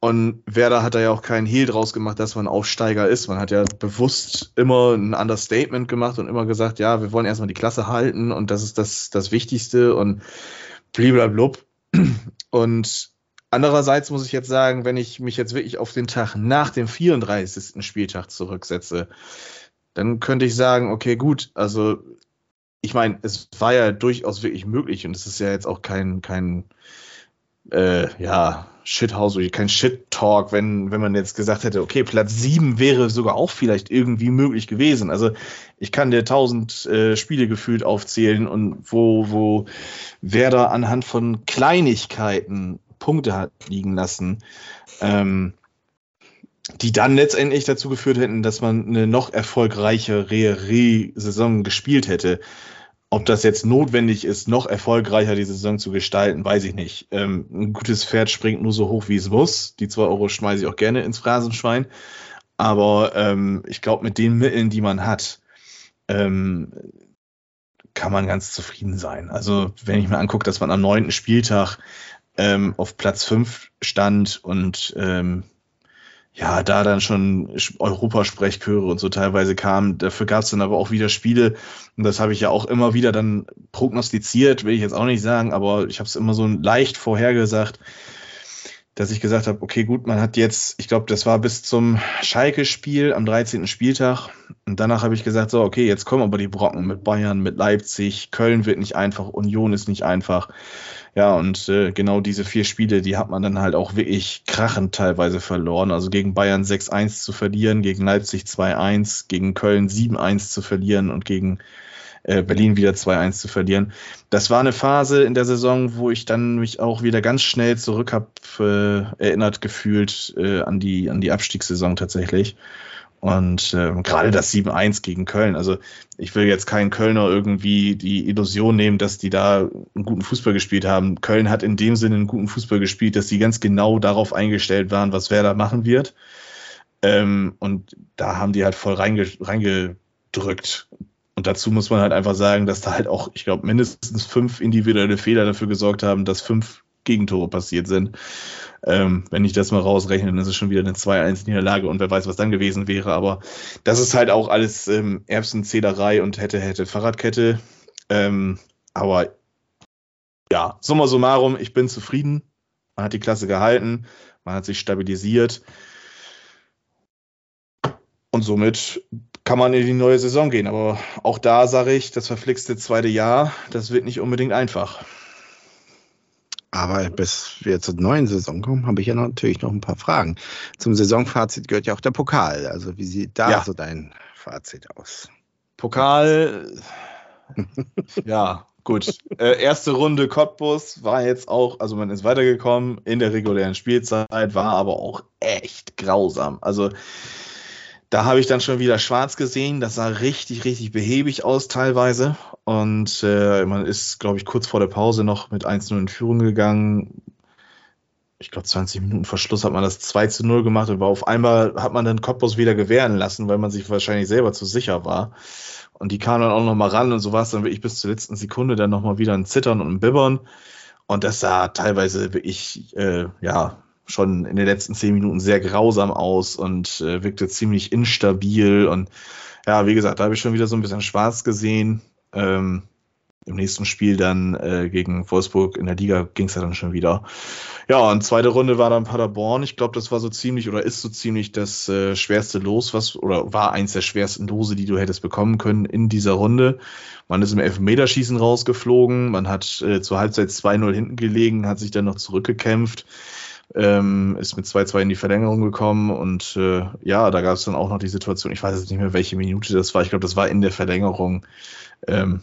Und Werder hat da ja auch keinen Hehl draus gemacht, dass man Aufsteiger ist. Man hat ja bewusst immer ein Understatement gemacht und immer gesagt, ja, wir wollen erstmal die Klasse halten und das ist das, das Wichtigste und bliblablub. Und Andererseits muss ich jetzt sagen, wenn ich mich jetzt wirklich auf den Tag nach dem 34. Spieltag zurücksetze, dann könnte ich sagen, okay, gut, also ich meine, es war ja durchaus wirklich möglich und es ist ja jetzt auch kein, kein äh, ja, Shithouse oder kein Shit-Talk, wenn, wenn man jetzt gesagt hätte, okay, Platz 7 wäre sogar auch vielleicht irgendwie möglich gewesen. Also ich kann dir tausend äh, Spiele gefühlt aufzählen und wo, wo Werder anhand von Kleinigkeiten Punkte hat liegen lassen, ähm, die dann letztendlich dazu geführt hätten, dass man eine noch erfolgreichere Saison gespielt hätte. Ob das jetzt notwendig ist, noch erfolgreicher die Saison zu gestalten, weiß ich nicht. Ähm, ein gutes Pferd springt nur so hoch, wie es muss. Die zwei Euro schmeiße ich auch gerne ins Phrasenschwein. Aber ähm, ich glaube, mit den Mitteln, die man hat, ähm, kann man ganz zufrieden sein. Also, wenn ich mir angucke, dass man am neunten Spieltag ähm, auf Platz 5 stand und ähm, ja, da dann schon Europasprechchöre und so teilweise kamen. Dafür gab es dann aber auch wieder Spiele, und das habe ich ja auch immer wieder dann prognostiziert, will ich jetzt auch nicht sagen, aber ich habe es immer so leicht vorhergesagt, dass ich gesagt habe, okay, gut, man hat jetzt, ich glaube, das war bis zum Schalke-Spiel am 13. Spieltag. Und danach habe ich gesagt, so, okay, jetzt kommen aber die Brocken mit Bayern, mit Leipzig, Köln wird nicht einfach, Union ist nicht einfach. Ja, und äh, genau diese vier Spiele, die hat man dann halt auch wirklich krachend teilweise verloren. Also gegen Bayern 6-1 zu verlieren, gegen Leipzig 2-1, gegen Köln 7-1 zu verlieren und gegen äh, Berlin wieder 2-1 zu verlieren. Das war eine Phase in der Saison, wo ich dann mich auch wieder ganz schnell zurück habe äh, erinnert gefühlt äh, an die an die Abstiegssaison tatsächlich. Und äh, gerade das 7-1 gegen Köln, also ich will jetzt keinen Kölner irgendwie die Illusion nehmen, dass die da einen guten Fußball gespielt haben. Köln hat in dem Sinne einen guten Fußball gespielt, dass sie ganz genau darauf eingestellt waren, was wer da machen wird. Ähm, und da haben die halt voll reinge reingedrückt. Und dazu muss man halt einfach sagen, dass da halt auch, ich glaube, mindestens fünf individuelle Fehler dafür gesorgt haben, dass fünf Gegentore passiert sind. Ähm, wenn ich das mal rausrechne, dann ist es schon wieder eine 2-1-Niederlage und wer weiß, was dann gewesen wäre. Aber das ist halt auch alles ähm, Erbsenzählerei und hätte, hätte Fahrradkette. Ähm, aber ja, summa summarum, ich bin zufrieden. Man hat die Klasse gehalten, man hat sich stabilisiert. Und somit kann man in die neue Saison gehen. Aber auch da sage ich, das verflixte zweite Jahr, das wird nicht unbedingt einfach. Aber bis wir zur neuen Saison kommen, habe ich ja natürlich noch ein paar Fragen. Zum Saisonfazit gehört ja auch der Pokal. Also wie sieht da ja. so dein Fazit aus? Pokal, ja, gut. Äh, erste Runde Cottbus war jetzt auch, also man ist weitergekommen in der regulären Spielzeit, war aber auch echt grausam. Also da habe ich dann schon wieder schwarz gesehen. Das sah richtig, richtig behäbig aus teilweise. Und äh, man ist, glaube ich, kurz vor der Pause noch mit 1-0 in Führung gegangen. Ich glaube, 20 Minuten vor Schluss hat man das 2 zu 0 gemacht war auf einmal hat man den Cottbus wieder gewähren lassen, weil man sich wahrscheinlich selber zu sicher war. Und die kamen dann auch noch mal ran und so war es dann wirklich bis zur letzten Sekunde dann noch mal wieder ein Zittern und ein Bibbern. Und das sah teilweise wirklich, äh, ja, schon in den letzten zehn Minuten sehr grausam aus und äh, wirkte ziemlich instabil. Und ja, wie gesagt, da habe ich schon wieder so ein bisschen schwarz gesehen. Ähm, Im nächsten Spiel dann äh, gegen Wolfsburg in der Liga ging es ja dann schon wieder. Ja, und zweite Runde war dann Paderborn. Ich glaube, das war so ziemlich oder ist so ziemlich das äh, schwerste Los, was oder war eins der schwersten Lose, die du hättest bekommen können in dieser Runde. Man ist im Elfmeterschießen rausgeflogen, man hat äh, zur Halbzeit 2-0 hinten gelegen, hat sich dann noch zurückgekämpft ähm, ist mit 2-2 in die Verlängerung gekommen und äh, ja, da gab es dann auch noch die Situation, ich weiß jetzt nicht mehr, welche Minute das war, ich glaube, das war in der Verlängerung. Ähm,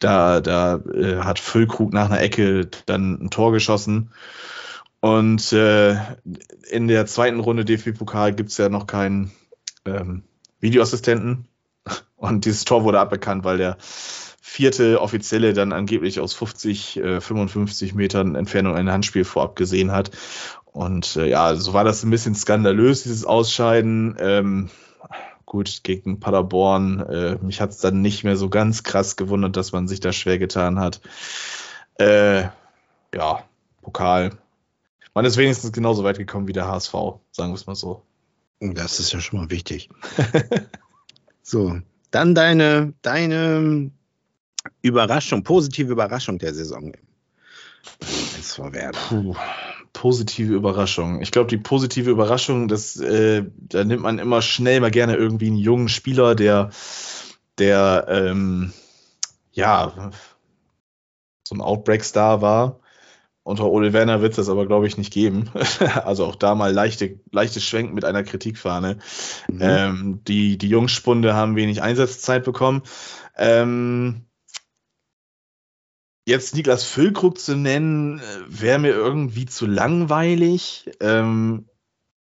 da da äh, hat Füllkrug nach einer Ecke dann ein Tor geschossen. Und äh, in der zweiten Runde DFB-Pokal gibt es ja noch keinen ähm, Videoassistenten. Und dieses Tor wurde aberkannt, weil der vierte Offizielle dann angeblich aus 50, äh, 55 Metern Entfernung ein Handspiel vorab gesehen hat. Und äh, ja, so war das ein bisschen skandalös, dieses Ausscheiden. Ähm, gut, gegen Paderborn. Äh, mich hat es dann nicht mehr so ganz krass gewundert, dass man sich da schwer getan hat. Äh, ja, Pokal. Man ist wenigstens genauso weit gekommen wie der HSV, sagen wir es mal so. Das ist ja schon mal wichtig. so, dann deine, deine Überraschung, positive Überraschung der Saison. SV Werder. Puh, positive Überraschung. Ich glaube, die positive Überraschung, das, äh, da nimmt man immer schnell mal gerne irgendwie einen jungen Spieler, der, der, ähm, ja, so ein Outbreak-Star war. Unter Ole Werner wird es das aber, glaube ich, nicht geben. also auch da mal leichte, leichtes Schwenken mit einer Kritikfahne. Mhm. Ähm, die, die Jungspunde haben wenig Einsatzzeit bekommen. Ähm, jetzt Niklas Füllkrug zu nennen, äh, wäre mir irgendwie zu langweilig. Ähm,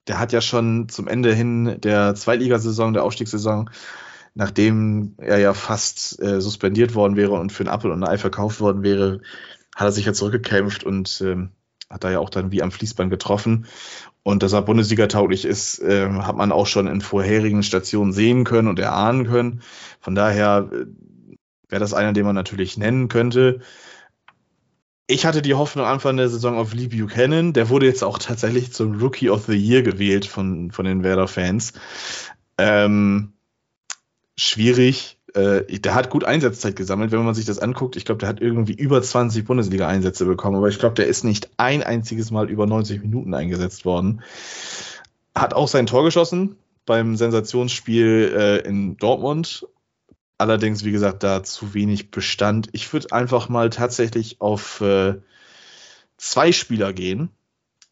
der hat ja schon zum Ende hin der Zweitligasaison, der Aufstiegssaison, nachdem er ja fast äh, suspendiert worden wäre und für ein Apfel und ein Ei verkauft worden wäre, hat er sich ja zurückgekämpft und ähm, hat da ja auch dann wie am Fließband getroffen. Und dass er Bundesliga tauglich ist, äh, hat man auch schon in vorherigen Stationen sehen können und erahnen können. Von daher äh, wäre das einer, den man natürlich nennen könnte. Ich hatte die Hoffnung Anfang der Saison auf Lee Buchanan. Der wurde jetzt auch tatsächlich zum Rookie of the Year gewählt von, von den Werder-Fans. Ähm, schwierig. Äh, der hat gut Einsatzzeit gesammelt, wenn man sich das anguckt. Ich glaube, der hat irgendwie über 20 Bundesliga-Einsätze bekommen, aber ich glaube, der ist nicht ein einziges Mal über 90 Minuten eingesetzt worden. Hat auch sein Tor geschossen beim Sensationsspiel äh, in Dortmund Allerdings, wie gesagt, da zu wenig Bestand. Ich würde einfach mal tatsächlich auf äh, zwei Spieler gehen.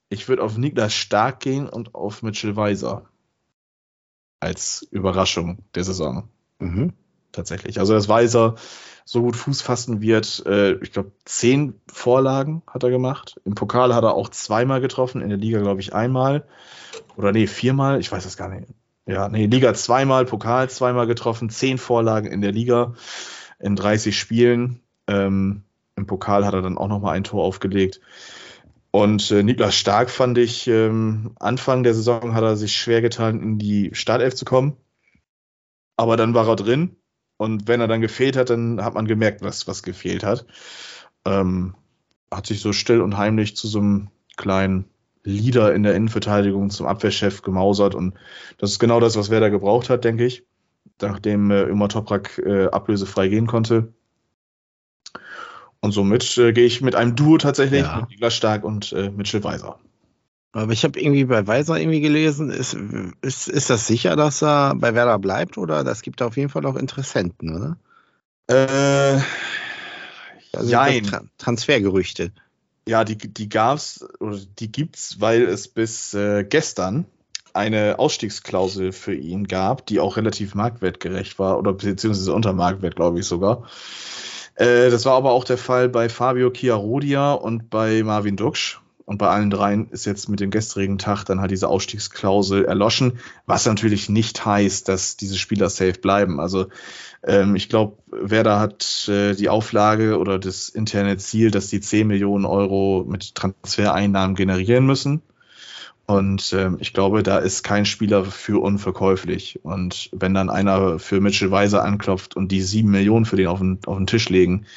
Ich würde auf Niklas Stark gehen und auf Mitchell Weiser. Als Überraschung der Saison. Mhm. Tatsächlich. Also, dass Weiser so gut Fuß fassen wird. Äh, ich glaube, zehn Vorlagen hat er gemacht. Im Pokal hat er auch zweimal getroffen, in der Liga, glaube ich, einmal. Oder nee, viermal. Ich weiß das gar nicht Ja, nee, Liga zweimal, Pokal zweimal getroffen, zehn Vorlagen in der Liga in 30 Spielen. Ähm, Im Pokal hat er dann auch nochmal ein Tor aufgelegt. Und äh, Niklas Stark fand ich, ähm, Anfang der Saison hat er sich schwer getan, in die Startelf zu kommen. Aber dann war er drin. Und wenn er dann gefehlt hat, dann hat man gemerkt, was, was gefehlt hat. Ähm, hat sich so still und heimlich zu so einem kleinen Leader in der Innenverteidigung, zum Abwehrchef gemausert. Und das ist genau das, was Werder gebraucht hat, denke ich. Nachdem äh, Ömer Toprak äh, ablösefrei gehen konnte. Und somit äh, gehe ich mit einem Duo tatsächlich, ja. mit Niklas Stark und äh, Mitchell Weiser. Aber ich habe irgendwie bei Weiser irgendwie gelesen, ist, ist, ist das sicher, dass er bei Werder bleibt oder das gibt auf jeden Fall auch Interessenten, oder? Äh, also Tra Transfergerüchte. Ja, die, die gab's oder die gibt's, weil es bis äh, gestern eine Ausstiegsklausel für ihn gab, die auch relativ marktwertgerecht war oder beziehungsweise unter Marktwert, glaube ich sogar. Äh, das war aber auch der Fall bei Fabio Chiarodia und bei Marvin Duksch. Und bei allen dreien ist jetzt mit dem gestrigen Tag dann halt diese Ausstiegsklausel erloschen, was natürlich nicht heißt, dass diese Spieler safe bleiben. Also ähm, ich glaube, Werder hat äh, die Auflage oder das interne Ziel, dass die 10 Millionen Euro mit Transfereinnahmen generieren müssen. Und ähm, ich glaube, da ist kein Spieler für unverkäuflich. Und wenn dann einer für Mitchell Weiser anklopft und die sieben Millionen für den auf den, auf den Tisch legen,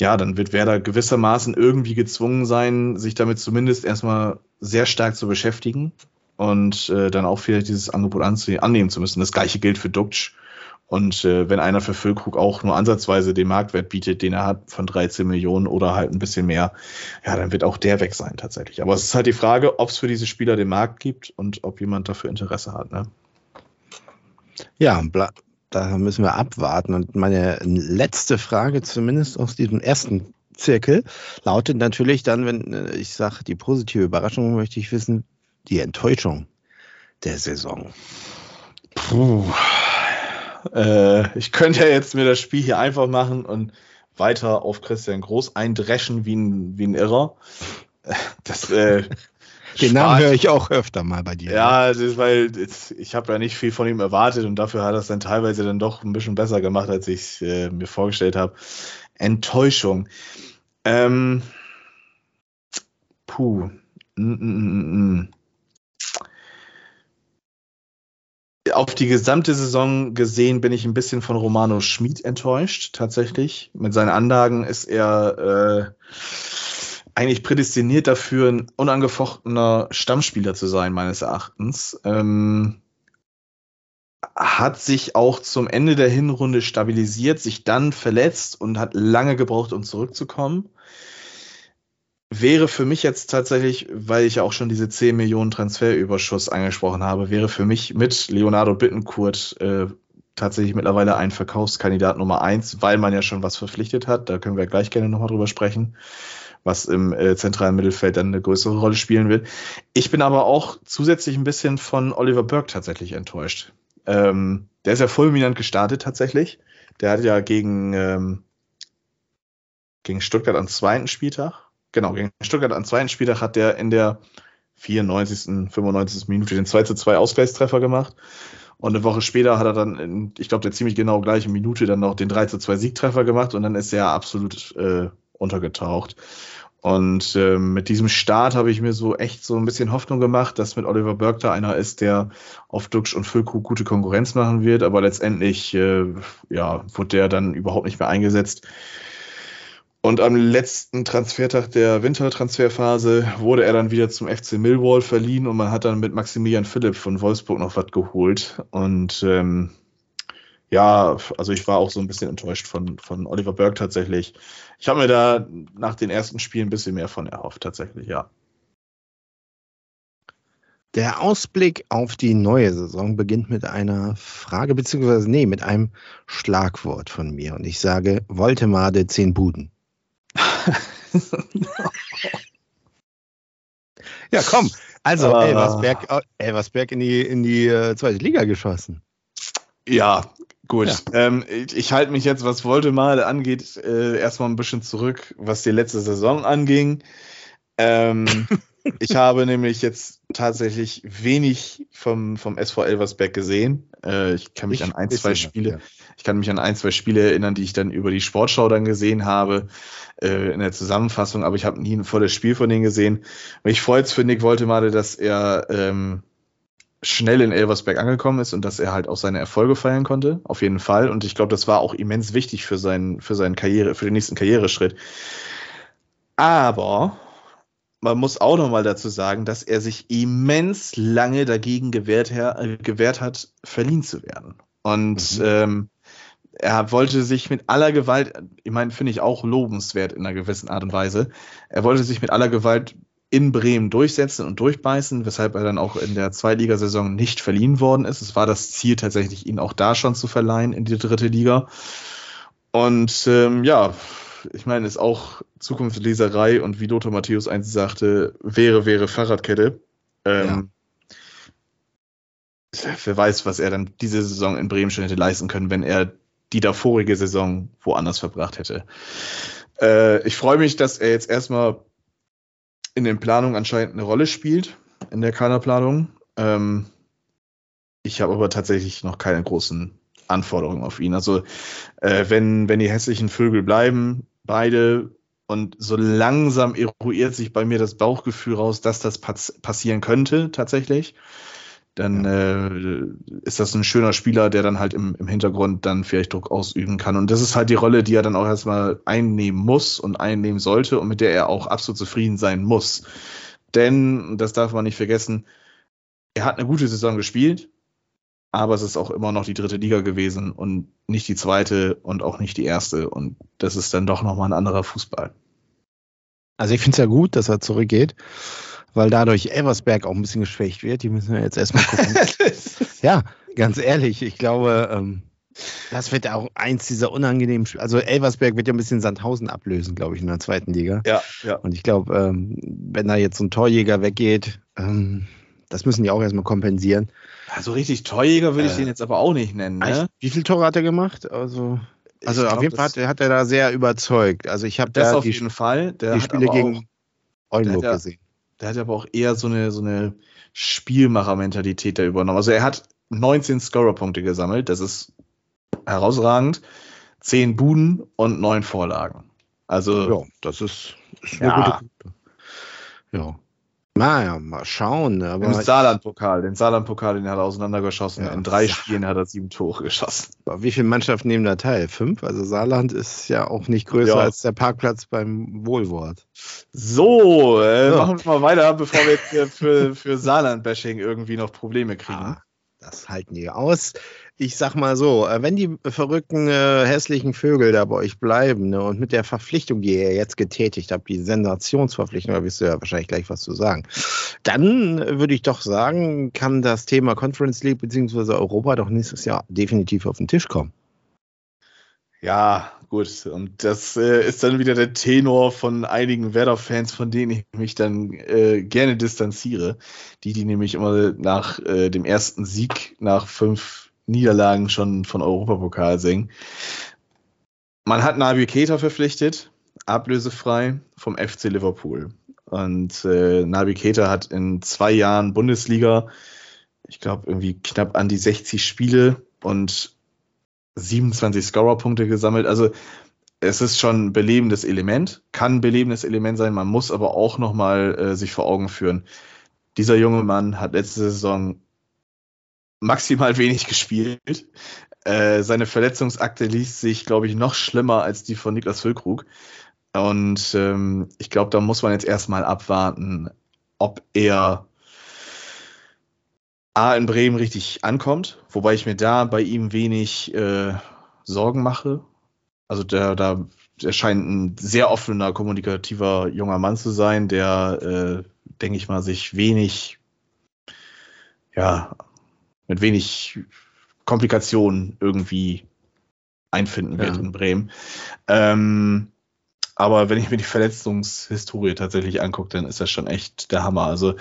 ja, dann wird Werder gewissermaßen irgendwie gezwungen sein, sich damit zumindest erstmal sehr stark zu beschäftigen und äh, dann auch vielleicht dieses Angebot annehmen zu müssen. Das gleiche gilt für Duxch. Und äh, wenn einer für Füllkrug auch nur ansatzweise den Marktwert bietet, den er hat von 13 Millionen oder halt ein bisschen mehr, ja, dann wird auch der weg sein tatsächlich. Aber es ist halt die Frage, ob es für diese Spieler den Markt gibt und ob jemand dafür Interesse hat. Ne? Ja, da müssen wir abwarten. Und meine letzte Frage, zumindest aus diesem ersten Zirkel, lautet natürlich dann, wenn äh, ich sage, die positive Überraschung, möchte ich wissen, die Enttäuschung der Saison. Puh äh, ich könnte ja jetzt mir das Spiel hier einfach machen und weiter auf Christian Groß eindreschen wie ein, wie ein Irrer. Das, äh, Den Namen höre ich auch öfter mal bei dir. Ja, das ist, weil ich habe ja nicht viel von ihm erwartet und dafür hat er es dann teilweise dann doch ein bisschen besser gemacht, als ich äh, mir vorgestellt habe. Enttäuschung. Ähm, puh. Mm, mm, mm, auf die gesamte Saison gesehen bin ich ein bisschen von Romano Schmid enttäuscht, tatsächlich. Mit seinen Anlagen ist er äh, eigentlich prädestiniert dafür, ein unangefochtener Stammspieler zu sein, meines Erachtens. Ähm, hat sich auch zum Ende der Hinrunde stabilisiert, sich dann verletzt und hat lange gebraucht, um zurückzukommen wäre für mich jetzt tatsächlich, weil ich ja auch schon diese 10 Millionen Transferüberschuss angesprochen habe, wäre für mich mit Leonardo Bittencourt äh, tatsächlich mittlerweile ein Verkaufskandidat Nummer eins, weil man ja schon was verpflichtet hat. Da können wir gleich gerne nochmal drüber sprechen, was im äh, zentralen Mittelfeld dann eine größere Rolle spielen wird. Ich bin aber auch zusätzlich ein bisschen von Oliver Burke tatsächlich enttäuscht. Ähm, der ist ja fulminant gestartet tatsächlich. Der hat ja gegen, ähm, gegen Stuttgart am zweiten Spieltag genau, gegen Stuttgart am zweiten Spieltag hat der in der 94., 95. Minute den 2 zu 2 Ausgleichstreffer gemacht. Und eine Woche später hat er dann, in, ich glaube, der ziemlich genau gleiche Minute dann noch den 3 zu 2 Siegtreffer gemacht und dann ist er absolut äh, untergetaucht. Und äh, mit diesem Start habe ich mir so echt so ein bisschen Hoffnung gemacht, dass mit Oliver Burke da einer ist, der auf Duxch und Füllkrug gute Konkurrenz machen wird. Aber letztendlich, äh, ja, wurde der dann überhaupt nicht mehr eingesetzt. Und am letzten Transfertag der Wintertransferphase wurde er dann wieder zum FC Millwall verliehen und man hat dann mit Maximilian Philipp von Wolfsburg noch was geholt. Und ähm, ja, also ich war auch so ein bisschen enttäuscht von, von Oliver Burke tatsächlich. Ich habe mir da nach den ersten Spielen ein bisschen mehr von erhofft, tatsächlich, ja. Der Ausblick auf die neue Saison beginnt mit einer Frage, beziehungsweise nee, mit einem Schlagwort von mir. Und ich sage Woltemade zehn Buden. ja, komm. Also, ah. Elversberg, Elversberg in die, in die uh, zweite Liga geschossen. Ja, gut. Ja. Ähm, ich, ich halte mich jetzt, was Voldemar angeht, äh, erstmal ein bisschen zurück, was die letzte Saison anging. Ähm, ich habe nämlich jetzt tatsächlich wenig vom, vom SV Elversberg gesehen. Äh, ich kann mich ich an ein, zwei Spiele, ja. ich kann mich an ein, zwei Spiele erinnern, die ich dann über die Sportschau dann gesehen habe, äh, in der Zusammenfassung, aber ich habe nie ein volles Spiel von denen gesehen. Mich freut es für Nick Woltemade, dass er ähm, schnell in Elversberg angekommen ist und dass er halt auch seine Erfolge feiern konnte, auf jeden Fall. Und ich glaube, das war auch immens wichtig für seinen, für seinen Karriere, für den nächsten Karriereschritt. Aber man muss auch noch mal dazu sagen, dass er sich immens lange dagegen gewehrt, her, äh, gewehrt hat, verliehen zu werden. Und mhm. ähm, er wollte sich mit aller Gewalt, ich meine, finde ich auch lobenswert in einer gewissen Art und Weise, er wollte sich mit aller Gewalt in Bremen durchsetzen und durchbeißen, weshalb er dann auch in der Zweitligasaison nicht verliehen worden ist. Es war das Ziel tatsächlich, ihn auch da schon zu verleihen in die dritte Liga. Und ähm, ja, ich meine, ist auch Zukunftsleserei und wie Lothar Matthäus eins sagte, wäre, wäre Fahrradkette. Ähm, ja. Wer weiß, was er dann diese Saison in Bremen schon hätte leisten können, wenn er die davorige Saison woanders verbracht hätte. Äh, ich freue mich, dass er jetzt erstmal in den Planungen anscheinend eine Rolle spielt, in der Kaderplanung. Ähm, ich habe aber tatsächlich noch keine großen Anforderungen auf ihn. Also äh, wenn, wenn die hässlichen Vögel bleiben, beide, und so langsam eruiert sich bei mir das Bauchgefühl raus, dass das passieren könnte tatsächlich, dann äh, ist das ein schöner Spieler, der dann halt im, im Hintergrund dann vielleicht Druck ausüben kann. Und das ist halt die Rolle, die er dann auch erstmal einnehmen muss und einnehmen sollte und mit der er auch absolut zufrieden sein muss. Denn, das darf man nicht vergessen, er hat eine gute Saison gespielt, aber es ist auch immer noch die dritte Liga gewesen und nicht die zweite und auch nicht die erste. Und das ist dann doch nochmal ein anderer Fußball. Also ich finde es ja gut, dass er zurückgeht weil dadurch Elversberg auch ein bisschen geschwächt wird. Die müssen wir jetzt erstmal gucken. ja, ganz ehrlich, ich glaube, ähm, das wird auch eins dieser unangenehmen Spiele. Also Elversberg wird ja ein bisschen Sandhausen ablösen, glaube ich, in der zweiten Liga. Ja, ja. Und ich glaube, ähm, wenn da jetzt so ein Torjäger weggeht, ähm, das müssen die auch erstmal kompensieren. Also richtig Torjäger würde ich äh, den jetzt aber auch nicht nennen. Ne? Wie viele Tore hat er gemacht? Also, also glaub, auf jeden Fall hat, hat, er da sehr überzeugt. Also ich habe da auf die, jeden Fall. Der die Spiele gegen Oldenburg gesehen der hat aber auch eher so eine, so eine Spielmacher-Mentalität da übernommen. Also er hat 19 Scorer-Punkte gesammelt, das ist herausragend. 10 Buden und 9 Vorlagen. Also. Ja, das ist, ist eine ja. gute Ja. Naja, mal schauen. Aber Im Saarland-Pokal, den Saarland-Pokal, den hat er auseinandergeschossen. Ja. In drei Spielen hat er sieben Tore geschossen. Wie viele Mannschaften nehmen da teil? Fünf? Also Saarland ist ja auch nicht größer ja. als der Parkplatz beim Wohlwort. So, äh, machen wir mal weiter, bevor wir jetzt für, für Saarland-Bashing irgendwie noch Probleme kriegen. Ah, das halten die aus ich sag mal so, äh, wenn die verrückten äh, hässlichen Vögel da bei euch bleiben ne, und mit der Verpflichtung, die ihr jetzt getätigt habt, die Sensationsverpflichtung, da wirst du ja wahrscheinlich gleich was zu sagen, dann würde ich doch sagen, kann das Thema Conference League bzw. Europa doch nächstes Jahr definitiv auf den Tisch kommen. Ja, gut. Und das äh, ist dann wieder der Tenor von einigen Werder-Fans, von denen ich mich dann äh, gerne distanziere. Die, die nämlich immer nach äh, dem ersten Sieg nach fünf Niederlagen schon von Europapokal singen. Man hat Nabi Keita verpflichtet, ablösefrei vom FC Liverpool. Und äh, Nabi Keita hat in zwei Jahren Bundesliga, ich glaube, irgendwie knapp an die 60 Spiele und 27 Scorerpunkte gesammelt. Also es ist schon ein belebendes Element, kann ein belebendes Element sein. Man muss aber auch nochmal äh, sich vor Augen führen. Dieser junge Mann hat letzte Saison maximal wenig gespielt. Äh, seine Verletzungsakte liest sich, glaube ich, noch schlimmer als die von Niklas Füllkrug. Und ähm, ich glaube, da muss man jetzt erstmal abwarten, ob er A in Bremen richtig ankommt, wobei ich mir da bei ihm wenig äh, Sorgen mache. Also der, da, der scheint ein sehr offener, kommunikativer junger Mann zu sein, der, äh, denke ich mal, sich wenig ja, mit wenig Komplikationen irgendwie einfinden wird ja. in Bremen. Ähm, aber wenn ich mir die Verletzungshistorie tatsächlich angucke, dann ist das schon echt der Hammer. Also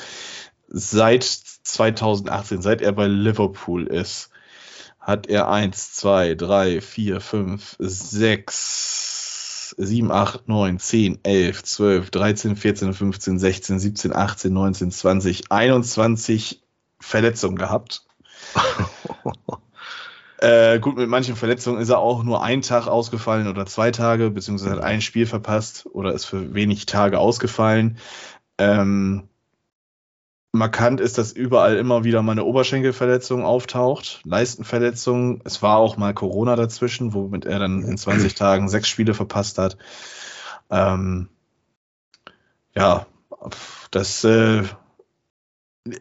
seit 2018, seit er bei Liverpool ist, hat er eins, zwei, drei, vier, fünf, sechs, 6, 7, 8, 9, 10, 11, 12, 13, 14, 15, 16, 17, 18, 19, 20, 21 Verletzungen gehabt. äh, gut, mit manchen Verletzungen ist er auch nur einen Tag ausgefallen oder zwei Tage, beziehungsweise hat ein Spiel verpasst oder ist für wenig Tage ausgefallen. Ähm, markant ist, dass überall immer wieder mal eine Oberschenkelverletzung auftaucht, Leistenverletzung. Es war auch mal Corona dazwischen, womit er dann in 20 Tagen sechs Spiele verpasst hat. Ähm, ja, das, äh,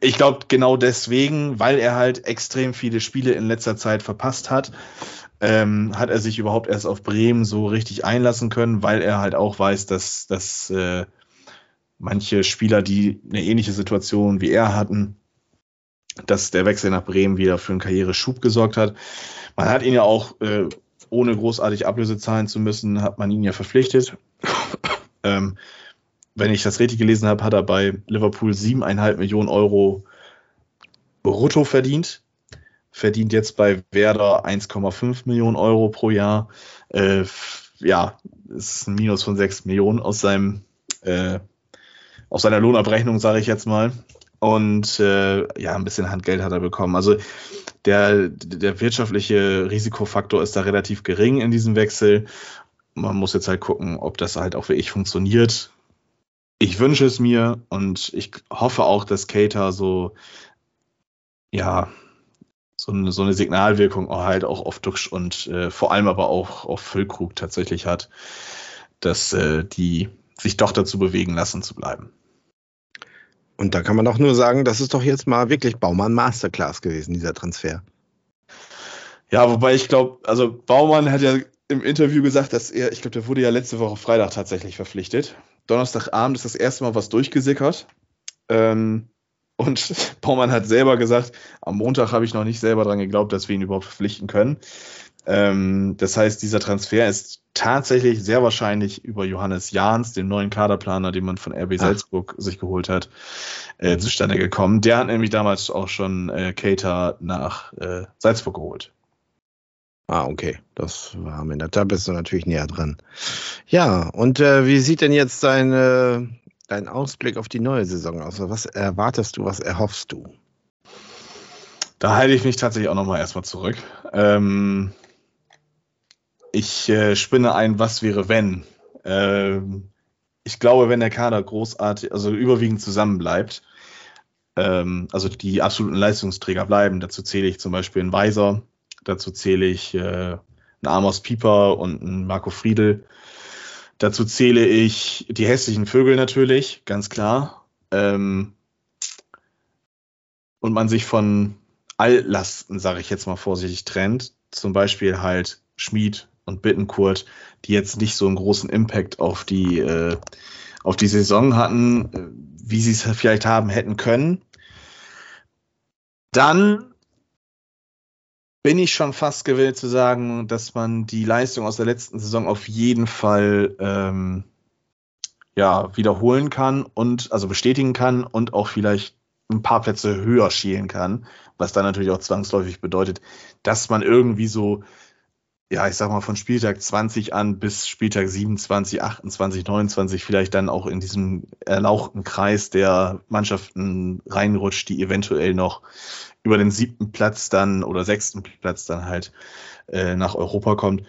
ich glaube genau deswegen, weil er halt extrem viele Spiele in letzter Zeit verpasst hat, ähm, hat er sich überhaupt erst auf Bremen so richtig einlassen können, weil er halt auch weiß, dass, dass äh, manche Spieler, die eine ähnliche Situation wie er hatten, dass der Wechsel nach Bremen wieder für einen Karriereschub gesorgt hat. Man hat ihn ja auch, äh, ohne großartig Ablöse zahlen zu müssen, hat man ihn ja verpflichtet. ähm, wenn ich das richtig gelesen habe, hat er bei Liverpool siebeneinhalb Millionen Euro brutto verdient. Verdient jetzt bei Werder 1,5 Millionen Euro pro Jahr. Äh, ja, ist ein Minus von 6 Millionen aus seinem äh, auf seiner Lohnabrechnung, sage ich jetzt mal. Und äh, ja, ein bisschen Handgeld hat er bekommen. Also der, der wirtschaftliche Risikofaktor ist da relativ gering in diesem Wechsel. Man muss jetzt halt gucken, ob das halt auch wirklich funktioniert. Ich wünsche es mir und ich hoffe auch, dass Cater so, ja, so eine, so eine Signalwirkung auch halt auch auf Duxch und äh, vor allem aber auch auf Füllkrug tatsächlich hat, dass äh, die sich doch dazu bewegen lassen zu bleiben. Und da kann man doch nur sagen, das ist doch jetzt mal wirklich Baumann Masterclass gewesen, dieser Transfer. Ja, wobei ich glaube, also Baumann hat ja im Interview gesagt, dass er, ich glaube, der wurde ja letzte Woche Freitag tatsächlich verpflichtet. Donnerstagabend ist das erste Mal was durchgesickert. Ähm, und Baumann hat selber gesagt, am Montag habe ich noch nicht selber dran geglaubt, dass wir ihn überhaupt verpflichten können. Ähm, das heißt, dieser Transfer ist tatsächlich sehr wahrscheinlich über Johannes Jahns, den neuen Kaderplaner, den man von RB Salzburg Ach. sich geholt hat, äh, zustande gekommen. Der hat nämlich damals auch schon äh, Cater nach äh, Salzburg geholt. Ah, okay. Das war mir da bist du natürlich näher dran. Ja, und äh, wie sieht denn jetzt dein, äh, dein Ausblick auf die neue Saison aus? Was erwartest du, was erhoffst du? Da halte ich mich tatsächlich auch nochmal erstmal zurück. Ähm, ich äh, spinne ein, was wäre, wenn. Ähm, ich glaube, wenn der Kader großartig, also überwiegend zusammenbleibt, ähm, also die absoluten Leistungsträger bleiben, dazu zähle ich zum Beispiel einen Weiser, dazu zähle ich äh, einen Amos Pieper und einen Marco Friedel. Dazu zähle ich die hässlichen Vögel natürlich, ganz klar. Ähm, und man sich von Alllasten, sage ich jetzt mal vorsichtig, trennt. Zum Beispiel halt Schmied, und Bittenkurt, die jetzt nicht so einen großen Impact auf die, äh, auf die Saison hatten, äh, wie sie es vielleicht haben hätten können. Dann bin ich schon fast gewillt zu sagen, dass man die Leistung aus der letzten Saison auf jeden Fall ähm, ja, wiederholen kann und also bestätigen kann und auch vielleicht ein paar Plätze höher schielen kann, was dann natürlich auch zwangsläufig bedeutet, dass man irgendwie so ja, ich sag mal, von Spieltag 20 an bis Spieltag 27, 28, 29 vielleicht dann auch in diesem erlauchten Kreis der Mannschaften reinrutscht, die eventuell noch über den siebten Platz dann oder sechsten Platz dann halt äh, nach Europa kommt.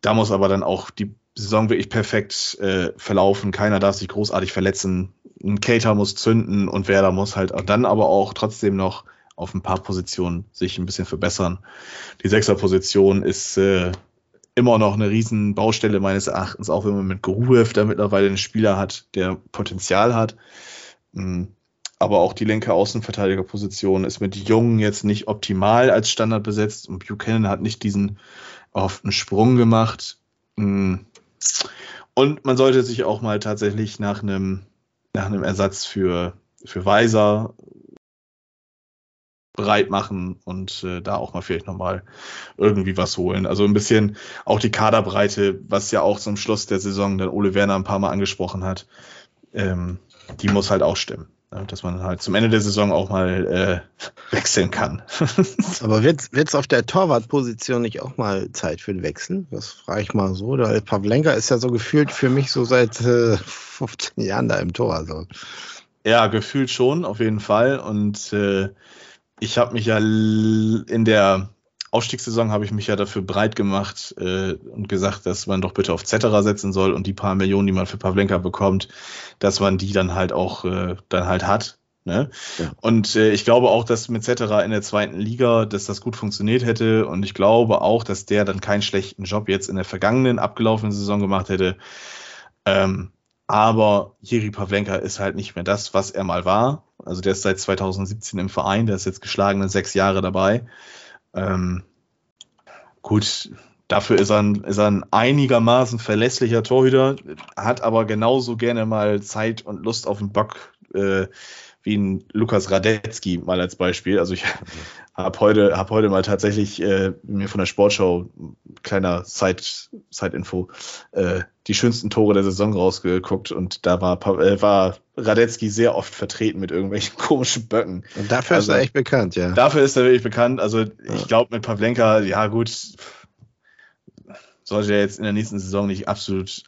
Da muss aber dann auch die Saison wirklich perfekt äh, verlaufen. Keiner darf sich großartig verletzen. Ein Cater muss zünden und Werder muss halt dann aber auch trotzdem noch auf ein paar Positionen sich ein bisschen verbessern. Die Sechserposition ist äh, immer noch eine riesen Baustelle meines Erachtens, auch wenn man mit Gruev da mittlerweile einen Spieler hat, der Potenzial hat. Mm, aber auch die linke Außenverteidigerposition ist mit Jungen jetzt nicht optimal als Standard besetzt und Buchanan hat nicht diesen erhofften Sprung gemacht. Mm. Und man sollte sich auch mal tatsächlich nach einem, nach einem Ersatz für, für Weiser bereit machen und äh, da auch mal vielleicht nochmal irgendwie was holen. Also ein bisschen auch die Kaderbreite, was ja auch zum Schluss der Saison dann Ole Werner ein paar Mal angesprochen hat, ähm, die muss halt auch stimmen. Dass man halt zum Ende der Saison auch mal äh, wechseln kann. Aber wird es auf der Torwartposition nicht auch mal Zeit für den Wechsel? Das frage ich mal so. Der Pavlenka ist ja so gefühlt für mich so seit äh, 15 Jahren da im Tor. Also. Ja, gefühlt schon, auf jeden Fall. Und äh, ich habe mich ja in der Aufstiegssaison habe ich mich ja dafür breit gemacht äh, und gesagt, dass man doch bitte auf Zetterer setzen soll und die paar Millionen, die man für Pavlenka bekommt, dass man die dann halt auch äh, dann halt hat. Ne? Ja. Und äh, ich glaube auch, dass mit Zetterer in der zweiten Liga, dass das gut funktioniert hätte. Und ich glaube auch, dass der dann keinen schlechten Job jetzt in der vergangenen, abgelaufenen Saison gemacht hätte. Ähm, aber Jiri Pavlenka ist halt nicht mehr das, was er mal war. Also der ist seit 2017 im Verein, der ist jetzt geschlagene sechs Jahre dabei. Ähm, gut, dafür ist er, ein, ist er ein einigermaßen verlässlicher Torhüter, hat aber genauso gerne mal Zeit und Lust auf den Bock äh, wie ein Lukas Radetzky mal als Beispiel. Also ich habe heute, hab heute mal tatsächlich äh, mir von der Sportschau, kleiner Side-Info, äh, die schönsten Tore der Saison rausgeguckt und da war, äh, war Radetzky sehr oft vertreten mit irgendwelchen komischen Böcken. Und dafür also, ist er echt bekannt, ja. Dafür ist er wirklich bekannt. Also ja. ich glaube mit Pavlenka, ja gut, sollte er jetzt in der nächsten Saison nicht absolut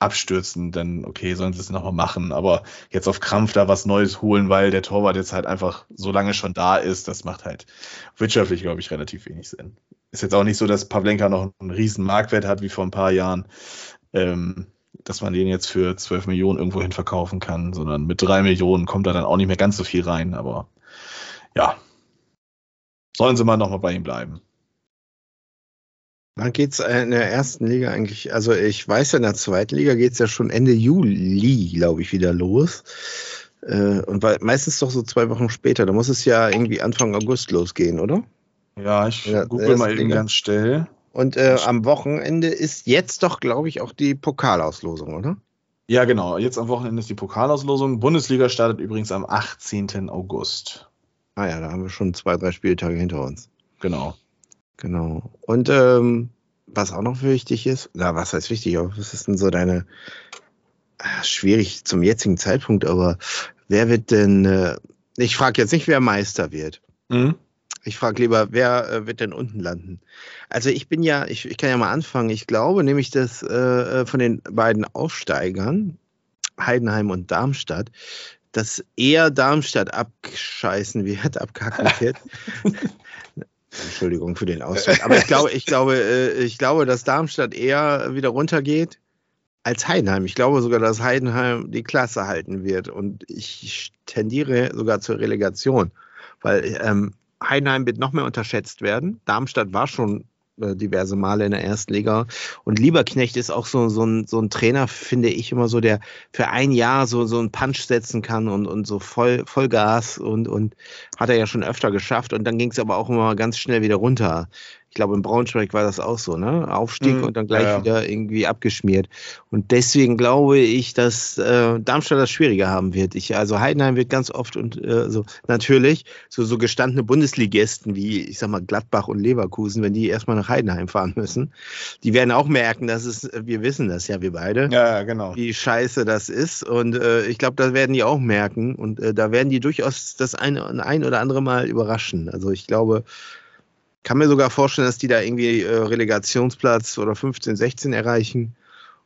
abstürzen, dann okay, sollen sie es nochmal machen. Aber jetzt auf Krampf da was Neues holen, weil der Torwart jetzt halt einfach so lange schon da ist, das macht halt wirtschaftlich, glaube ich, relativ wenig Sinn. Ist jetzt auch nicht so, dass Pavlenka noch einen riesen Marktwert hat wie vor ein paar Jahren, ähm, dass man den jetzt für 12 Millionen irgendwo hin verkaufen kann, sondern mit 3 Millionen kommt da dann auch nicht mehr ganz so viel rein. Aber ja, sollen sie mal nochmal bei ihm bleiben. Wann geht's äh, in der ersten Liga eigentlich? Also ich weiß ja, in der zweiten Liga geht es ja schon Ende Juli, glaube ich, wieder los. Äh, und meistens doch so zwei Wochen später. Da muss es ja irgendwie Anfang August losgehen, oder? Ja, ich ja, google mal eben ganz schnell. Und äh, am Wochenende ist jetzt doch, glaube ich, auch die Pokalauslosung, oder? Ja, genau. Jetzt am Wochenende ist die Pokalauslosung. Bundesliga startet übrigens am 18. August. Ah ja, da haben wir schon zwei, drei Spieltage hinter uns. Genau. Genau. Und ähm, was auch noch wichtig ist, na, was heißt wichtig, was ist denn so deine, ach, schwierig zum jetzigen Zeitpunkt, aber wer wird denn, äh, ich frage jetzt nicht, wer Meister wird. Mhm. Ich frage lieber, wer äh, wird denn unten landen? Also ich bin ja, ich, ich kann ja mal anfangen. Ich glaube nämlich, dass äh, äh von den beiden Aufsteigern, Heidenheim und Darmstadt, dass eher Darmstadt abscheißen wird, abkacken wird. Entschuldigung für den Ausdruck. Aber ich glaube, ich glaube, äh, ich glaube, dass Darmstadt eher wieder runtergeht als Heidenheim. Ich glaube sogar, dass Heidenheim die Klasse halten wird. Und ich tendiere sogar zur Relegation. Weil ähm, Heidenheim wird noch mehr unterschätzt werden. Darmstadt war schon diverse Male in der ersten Liga. Und Lieberknecht ist auch so, so, ein, so ein Trainer, finde ich immer so, der für ein Jahr so, so einen Punch setzen kann und, und so voll, Vollgas und, und hat er ja schon öfter geschafft. Und dann ging es aber auch immer ganz schnell wieder runter. Ich glaube, in Braunschweig war das auch so, ne? Aufstieg mhm, und dann gleich ja. wieder irgendwie abgeschmiert. Und deswegen glaube ich, dass äh, Darmstadt das schwieriger haben wird. Ich, also Heidenheim wird ganz oft und äh, so natürlich so, so gestandene Bundesligisten wie, ich sag mal, Gladbach und Leverkusen, wenn die erstmal nach Heidenheim fahren müssen, die werden auch merken, dass es, wir wissen das ja, wir beide, ja, genau. wie scheiße das ist. Und äh, ich glaube, da werden die auch merken und äh, da werden die durchaus das eine, ein oder andere Mal überraschen. Also ich glaube, kann mir sogar vorstellen, dass die da irgendwie äh, Relegationsplatz oder 15, 16 erreichen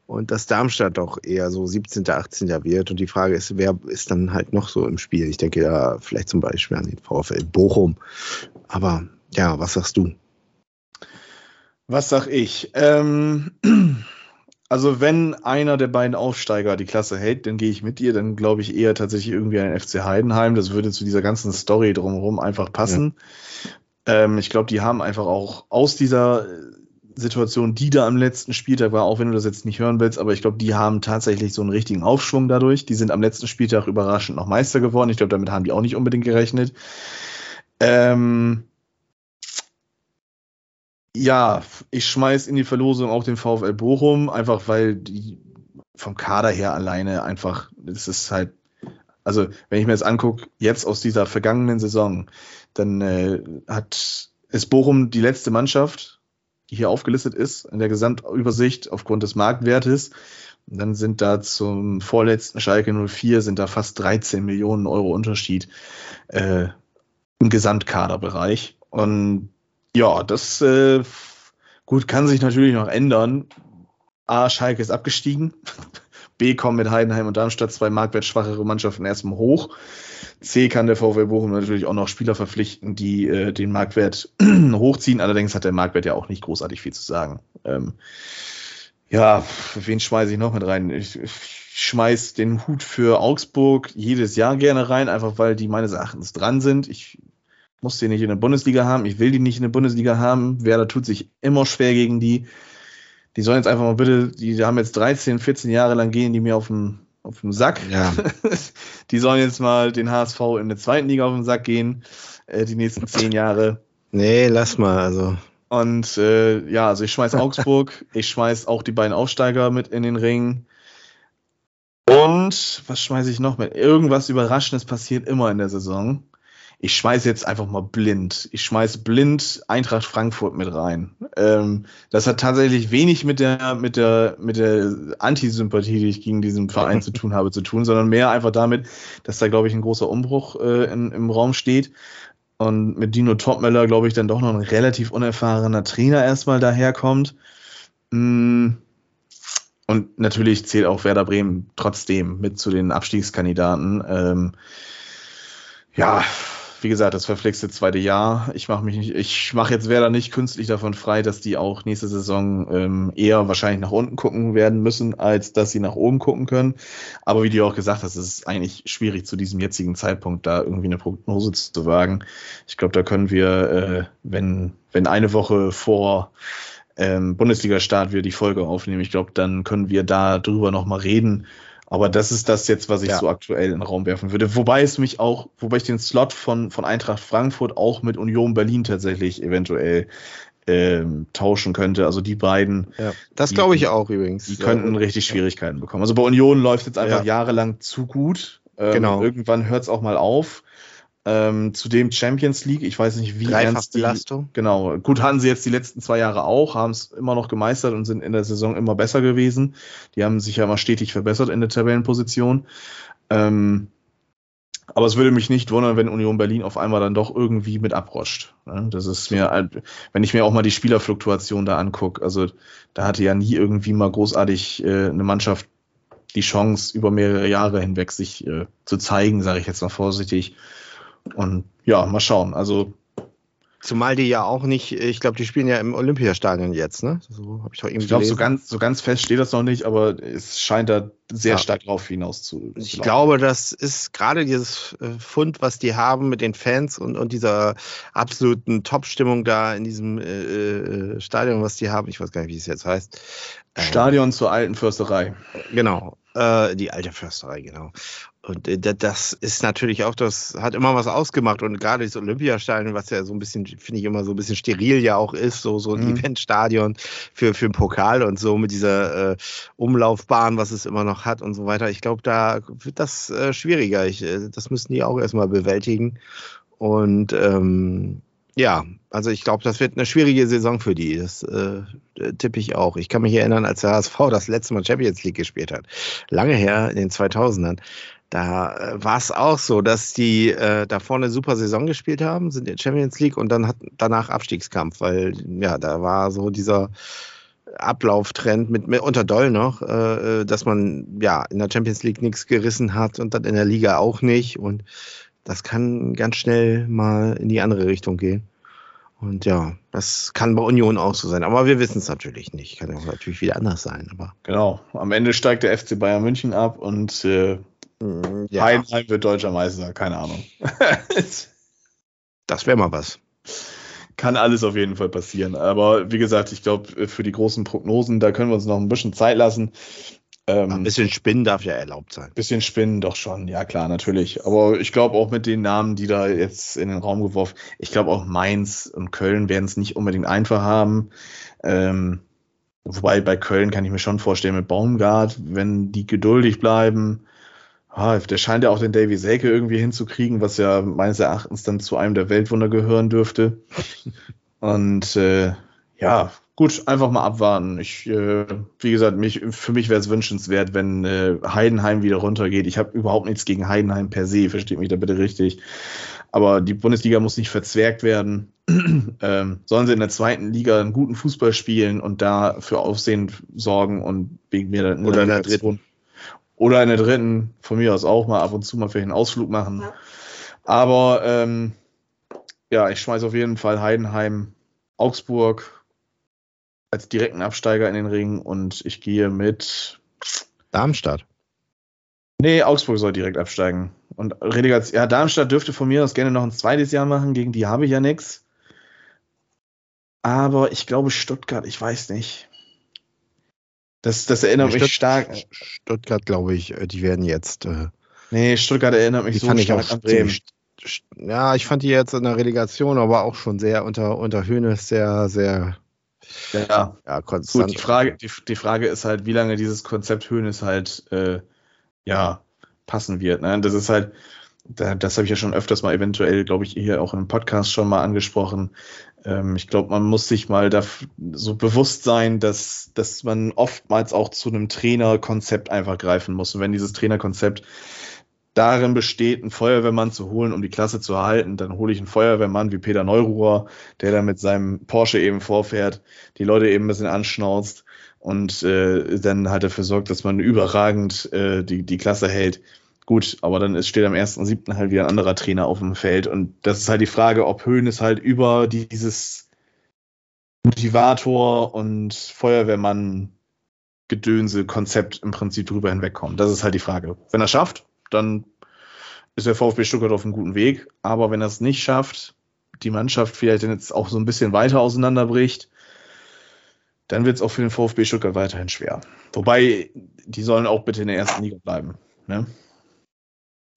und dass Darmstadt doch eher so 17., 18. wird. Und die Frage ist, wer ist dann halt noch so im Spiel? Ich denke da vielleicht zum Beispiel an den VfL Bochum. Aber ja, was sagst du? Was sag ich? Ähm, also wenn einer der beiden Aufsteiger die Klasse hält, dann gehe ich mit dir. Dann glaube ich eher tatsächlich irgendwie an den FC Heidenheim. Das würde zu dieser ganzen Story drumherum einfach passen. Ja. Ähm, ich glaube, die haben einfach auch aus dieser Situation, die da am letzten Spieltag war, auch wenn du das jetzt nicht hören willst, aber ich glaube, die haben tatsächlich so einen richtigen Aufschwung dadurch. Die sind am letzten Spieltag überraschend noch Meister geworden. Ich glaube, damit haben die auch nicht unbedingt gerechnet. Ähm, ja, ich schmeiß in die Verlosung auch den VfL Bochum, einfach weil die vom Kader her alleine einfach, das ist halt, also wenn ich mir das angucke, jetzt aus dieser vergangenen Saison, dann äh, hat, ist Bochum die letzte Mannschaft, die hier aufgelistet ist in der Gesamtübersicht aufgrund des Marktwertes. Und dann sind da zum vorletzten Schalke 04 sind da fast 13 Millionen Euro Unterschied äh, im Gesamtkaderbereich. Und ja, das äh, gut kann sich natürlich noch ändern. A, Schalke ist abgestiegen. B, kommen mit Heidenheim und Darmstadt zwei marktwertschwachere Mannschaften erstmal hoch. C kann der VW Bochum natürlich auch noch Spieler verpflichten, die äh, den Marktwert hochziehen. Allerdings hat der Marktwert ja auch nicht großartig viel zu sagen. Ähm, ja, wen schmeiße ich noch mit rein? Ich, ich schmeiß den Hut für Augsburg jedes Jahr gerne rein, einfach weil die meines Erachtens dran sind. Ich muss die nicht in der Bundesliga haben, ich will die nicht in der Bundesliga haben. Werder tut sich immer schwer gegen die. Die sollen jetzt einfach mal bitte, die haben jetzt 13, 14 Jahre lang gehen die mir auf den, auf den Sack. Ja. die sollen jetzt mal den HSV in der zweiten Liga auf den Sack gehen, äh, die nächsten zehn Jahre. Nee, lass mal, also. Und äh, ja, also ich schmeiß Augsburg, ich schmeiß auch die beiden Aufsteiger mit in den Ring. Und was schmeiße ich noch mit? Irgendwas Überraschendes passiert immer in der Saison. Ich schmeiße jetzt einfach mal blind. Ich schmeiße blind Eintracht Frankfurt mit rein. Ähm, das hat tatsächlich wenig mit der, mit der, mit der Antisympathie, die ich gegen diesen Verein zu tun habe, zu tun, sondern mehr einfach damit, dass da, glaube ich, ein großer Umbruch äh, in, im Raum steht. Und mit Dino Topmöller, glaube ich, dann doch noch ein relativ unerfahrener Trainer erstmal daherkommt. Mm. Und natürlich zählt auch Werder Bremen trotzdem mit zu den Abstiegskandidaten. Ähm, ja, wie gesagt, das verflixte zweite Jahr. Ich mache mich nicht, ich mache jetzt Werder nicht künstlich davon frei, dass die auch nächste Saison ähm, eher wahrscheinlich nach unten gucken werden müssen, als dass sie nach oben gucken können. Aber wie du auch gesagt hast, ist es eigentlich schwierig zu diesem jetzigen Zeitpunkt da irgendwie eine Prognose zu wagen. Ich glaube, da können wir, äh, wenn, wenn eine Woche vor ähm, Bundesliga-Start wir die Folge aufnehmen, ich glaube, dann können wir da drüber nochmal reden aber das ist das jetzt, was ich ja. so aktuell in den Raum werfen würde. Wobei es mich auch, wobei ich den Slot von, von Eintracht Frankfurt auch mit Union Berlin tatsächlich eventuell ähm, tauschen könnte. Also die beiden. Ja, das glaube ich auch übrigens. Die könnten richtig Schwierigkeiten bekommen. Also bei Union läuft jetzt einfach ja. jahrelang zu gut. Ähm, genau. Irgendwann hört es auch mal auf. Ähm, zudem Champions League, ich weiß nicht, wie Dreifach ernst die, Belastung. Genau, gut hatten sie jetzt die letzten zwei Jahre auch, haben es immer noch gemeistert und sind in der Saison immer besser gewesen. Die haben sich ja immer stetig verbessert in der Tabellenposition. Ähm, aber es würde mich nicht wundern, wenn Union Berlin auf einmal dann doch irgendwie mit abroscht. Das ist mir, wenn ich mir auch mal die Spielerfluktuation da angucke, also da hatte ja nie irgendwie mal großartig äh, eine Mannschaft die Chance, über mehrere Jahre hinweg sich äh, zu zeigen, sage ich jetzt mal vorsichtig. Und ja, mal schauen. Also Zumal die ja auch nicht, ich glaube, die spielen ja im Olympiastadion jetzt, ne? So habe ich doch irgendwie Ich glaube, so ganz, so ganz fest steht das noch nicht, aber es scheint da sehr ja. stark drauf hinaus zu. Ich laufen. glaube, das ist gerade dieses äh, Fund, was die haben mit den Fans und, und dieser absoluten Top-Stimmung da in diesem äh, äh, Stadion, was die haben. Ich weiß gar nicht, wie es jetzt heißt. Stadion äh, zur alten Försterei. Genau, äh, die alte Försterei, genau. Und äh, das ist natürlich auch, das hat immer was ausgemacht. Und gerade das Olympiastadion, was ja so ein bisschen, finde ich immer so ein bisschen steril ja auch ist, so, so ein mhm. Eventstadion für, für den Pokal und so mit dieser äh, Umlaufbahn, was es immer noch hat und so weiter. Ich glaube, da wird das äh, schwieriger. Ich, äh, das müssen die auch erstmal bewältigen. Und ähm, ja, also ich glaube, das wird eine schwierige Saison für die. Das äh, tippe ich auch. Ich kann mich erinnern, als der HSV das letzte Mal Champions League gespielt hat. Lange her, in den 2000ern. Da äh, war es auch so, dass die äh, da vorne super Saison gespielt haben, sind in Champions League und dann hat danach Abstiegskampf, weil ja, da war so dieser Ablauftrend mit, unter Doll noch, äh, äh, dass man ja in der Champions League nichts gerissen hat und dann in der Liga auch nicht. Und das kann ganz schnell mal in die andere Richtung gehen. Und ja, das kann bei Union auch so sein. Aber wir wissen es natürlich nicht. Kann auch natürlich wieder anders sein. Aber genau. Am Ende steigt der FC Bayern München ab und äh, ja. Heidenheim wird deutscher Meister, keine Ahnung. das wäre mal was. Kann alles auf jeden Fall passieren. Aber wie gesagt, ich glaube, für die großen Prognosen, da können wir uns noch ein bisschen Zeit lassen. Ähm, ein bisschen Spinnen darf ja erlaubt sein. Ein bisschen Spinnen doch schon, ja klar, natürlich. Aber ich glaube auch mit den Namen, die da jetzt in den Raum geworfen, ich glaube auch Mainz und Köln werden es nicht unbedingt einfach haben. Ähm, wobei bei Köln kann ich mir schon vorstellen, mit Baumgart, wenn die geduldig bleiben, Ah, der scheint ja auch den Davy Selke irgendwie hinzukriegen, was ja meines Erachtens dann zu einem der Weltwunder gehören dürfte. Und äh, ja, Gut, einfach mal abwarten. Ich, äh, wie gesagt, mich, für mich wäre es wünschenswert, wenn äh, Heidenheim wieder runtergeht. Ich habe überhaupt nichts gegen Heidenheim per se, versteht mich da bitte richtig. Aber die Bundesliga muss nicht verzwergt werden. ähm, sollen sie in der zweiten Liga einen guten Fußball spielen und da für Aufsehen sorgen und wegen mir dann Oder in der dritten. Oder in der dritten, von mir aus auch mal ab und zu mal vielleicht einen Ausflug machen. Ja. Aber ähm, ja, ich schmeiße auf jeden Fall Heidenheim, Augsburg als direkten Absteiger in den Ring und ich gehe mit. Darmstadt. Nee, Augsburg soll direkt absteigen. Und Relegation, ja, Darmstadt dürfte von mir aus gerne noch ein zweites Jahr machen, gegen die habe ich ja nichts. Aber ich glaube Stuttgart, ich weiß nicht. Das, das erinnert mich Stutt- stark. Stuttgart, glaube ich, äh, die werden jetzt. Äh, Nee, Stuttgart erinnert mich so fand ich stark auch an Bremen. Ja, ich fand die jetzt in der Relegation, aber auch schon sehr unter, unter Höhnes sehr, sehr Ja, ja, konstant. Gut, die Frage, die, die Frage ist halt, wie lange dieses Konzept Höhnes halt äh, ja passen wird. Ne? Das ist halt, da, das habe ich ja schon öfters mal eventuell, glaube ich, hier auch im Podcast schon mal angesprochen. Ähm, ich glaube, man muss sich mal da so bewusst sein, dass, dass man oftmals auch zu einem Trainerkonzept einfach greifen muss. Und wenn dieses Trainerkonzept darin besteht, einen Feuerwehrmann zu holen, um die Klasse zu erhalten, dann hole ich einen Feuerwehrmann wie Peter Neururer, der da mit seinem Porsche eben vorfährt, die Leute eben ein bisschen anschnauzt und äh, dann halt dafür sorgt, dass man überragend äh, die, die Klasse hält. Gut, aber dann ist, steht am 1.7. halt wieder ein anderer Trainer auf dem Feld und das ist halt die Frage, ob Höhnes halt über dieses Motivator und Feuerwehrmann Gedönse Konzept im Prinzip drüber hinwegkommt. Das ist halt die Frage. Wenn er schafft, dann ist der VfB Stuttgart auf einem guten Weg. Aber wenn er es nicht schafft, die Mannschaft vielleicht jetzt auch so ein bisschen weiter auseinanderbricht, dann wird es auch für den VfB Stuttgart weiterhin schwer. Wobei, die sollen auch bitte in der ersten Liga bleiben. Ne?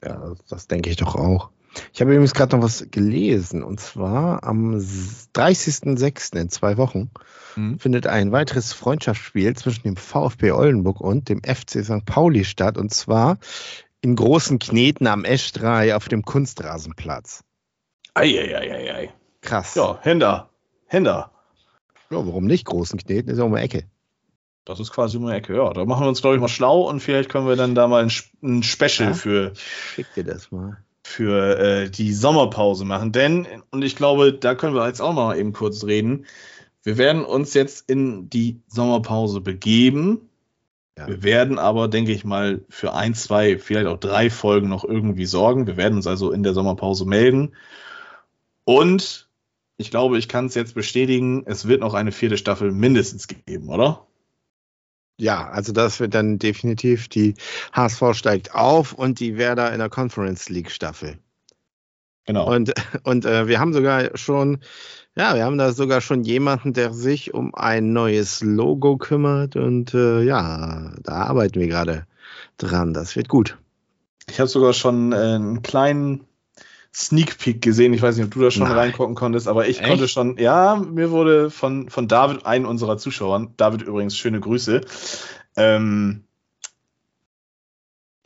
Ja, das, denke ich doch auch. Ich habe übrigens gerade noch was gelesen und zwar am s- 30.06. in zwei Wochen Mhm. findet ein weiteres Freundschaftsspiel zwischen dem VfB Oldenburg und dem FC St. Pauli statt und zwar in großen Kneten am Esch3 auf dem Kunstrasenplatz. Eieieiei. Krass. Ja, Hender. Hender. Ja, warum nicht großen Kneten? Ist ja um die Ecke. Das ist quasi um die Ecke. Ja, da machen wir uns, glaube ich, mal schlau und vielleicht können wir dann da mal ein, ein Special Ja. für Schick dir das mal. für äh, die Sommerpause machen. Denn, und ich glaube, da können wir jetzt auch noch mal eben kurz reden. Wir werden uns jetzt in die Sommerpause begeben. Ja. Wir werden aber, denke ich mal, für ein, zwei, vielleicht auch drei Folgen noch irgendwie sorgen. Wir werden uns also in der Sommerpause melden. Und ich glaube, ich kann es jetzt bestätigen, es wird noch eine vierte Staffel mindestens geben, oder? Ja, also das wird dann definitiv die HSV steigt auf und die Werder in der Conference League Staffel. Genau. Und, und äh, wir haben sogar schon, ja, wir haben da sogar schon jemanden, der sich um ein neues Logo kümmert. Und äh, ja, da arbeiten wir gerade dran. Das wird gut. Ich habe sogar schon äh, einen kleinen Sneak Peek gesehen. Ich weiß nicht, ob du da schon Nein. reingucken konntest, aber ich Echt? konnte schon, ja, mir wurde von, von David, einen unserer Zuschauern, David übrigens, schöne Grüße, ähm,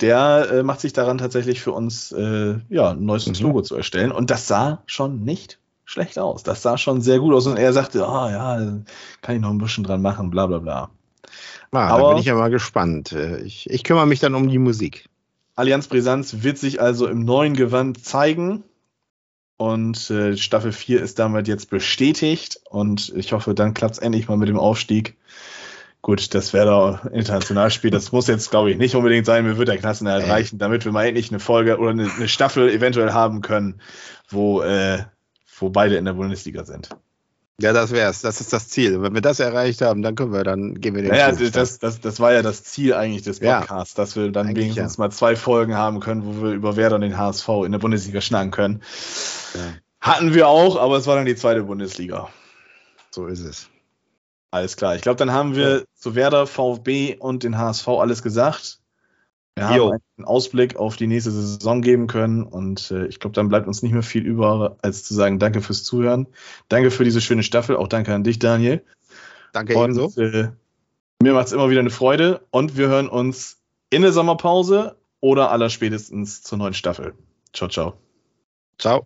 der äh, macht sich daran tatsächlich für uns äh, ja, ein neues Mhm. Logo zu erstellen. Und das sah schon nicht schlecht aus. Das sah schon sehr gut aus. Und er sagte, ah ja, kann ich noch ein bisschen dran machen, bla bla bla. Ah, da bin ich ja mal gespannt. Äh, Ich, ich kümmere mich dann um die Musik. Allianz Brisanz wird sich also im neuen Gewand zeigen. Und äh, Staffel 4 ist damit jetzt bestätigt. Und ich hoffe, dann klappt es endlich mal mit dem Aufstieg. Gut, das wäre da Internationalspiel. Das muss jetzt, glaube ich, nicht unbedingt sein. Mir wird der Klassenerhalt Nee. reichen, damit wir mal endlich eine Folge oder eine, eine Staffel eventuell haben können, wo, äh, wo beide in der Bundesliga sind. Ja, das wär's. Das ist das Ziel. Wenn wir das erreicht haben, dann können wir, dann gehen wir den Naja, das, das, das war ja das Ziel eigentlich des Ja. Podcasts, dass wir dann wenigstens mal zwei Folgen haben können, wo wir über Werder und den HSV in der Bundesliga schnacken können. Ja. Hatten wir auch, aber es war dann die zweite Bundesliga. So ist es. Alles klar. Ich glaube, dann haben wir zu Werder, VfB und den HSV alles gesagt. Haben einen Ausblick auf die nächste Saison geben können und äh, ich glaube, dann bleibt uns nicht mehr viel über, als zu sagen, danke fürs Zuhören. Danke für diese schöne Staffel. Auch danke an dich, Daniel. Danke Und ebenso. äh, mir macht es immer wieder eine Freude und wir hören uns in der Sommerpause oder allerspätestens zur neuen Staffel. Ciao, ciao. Ciao.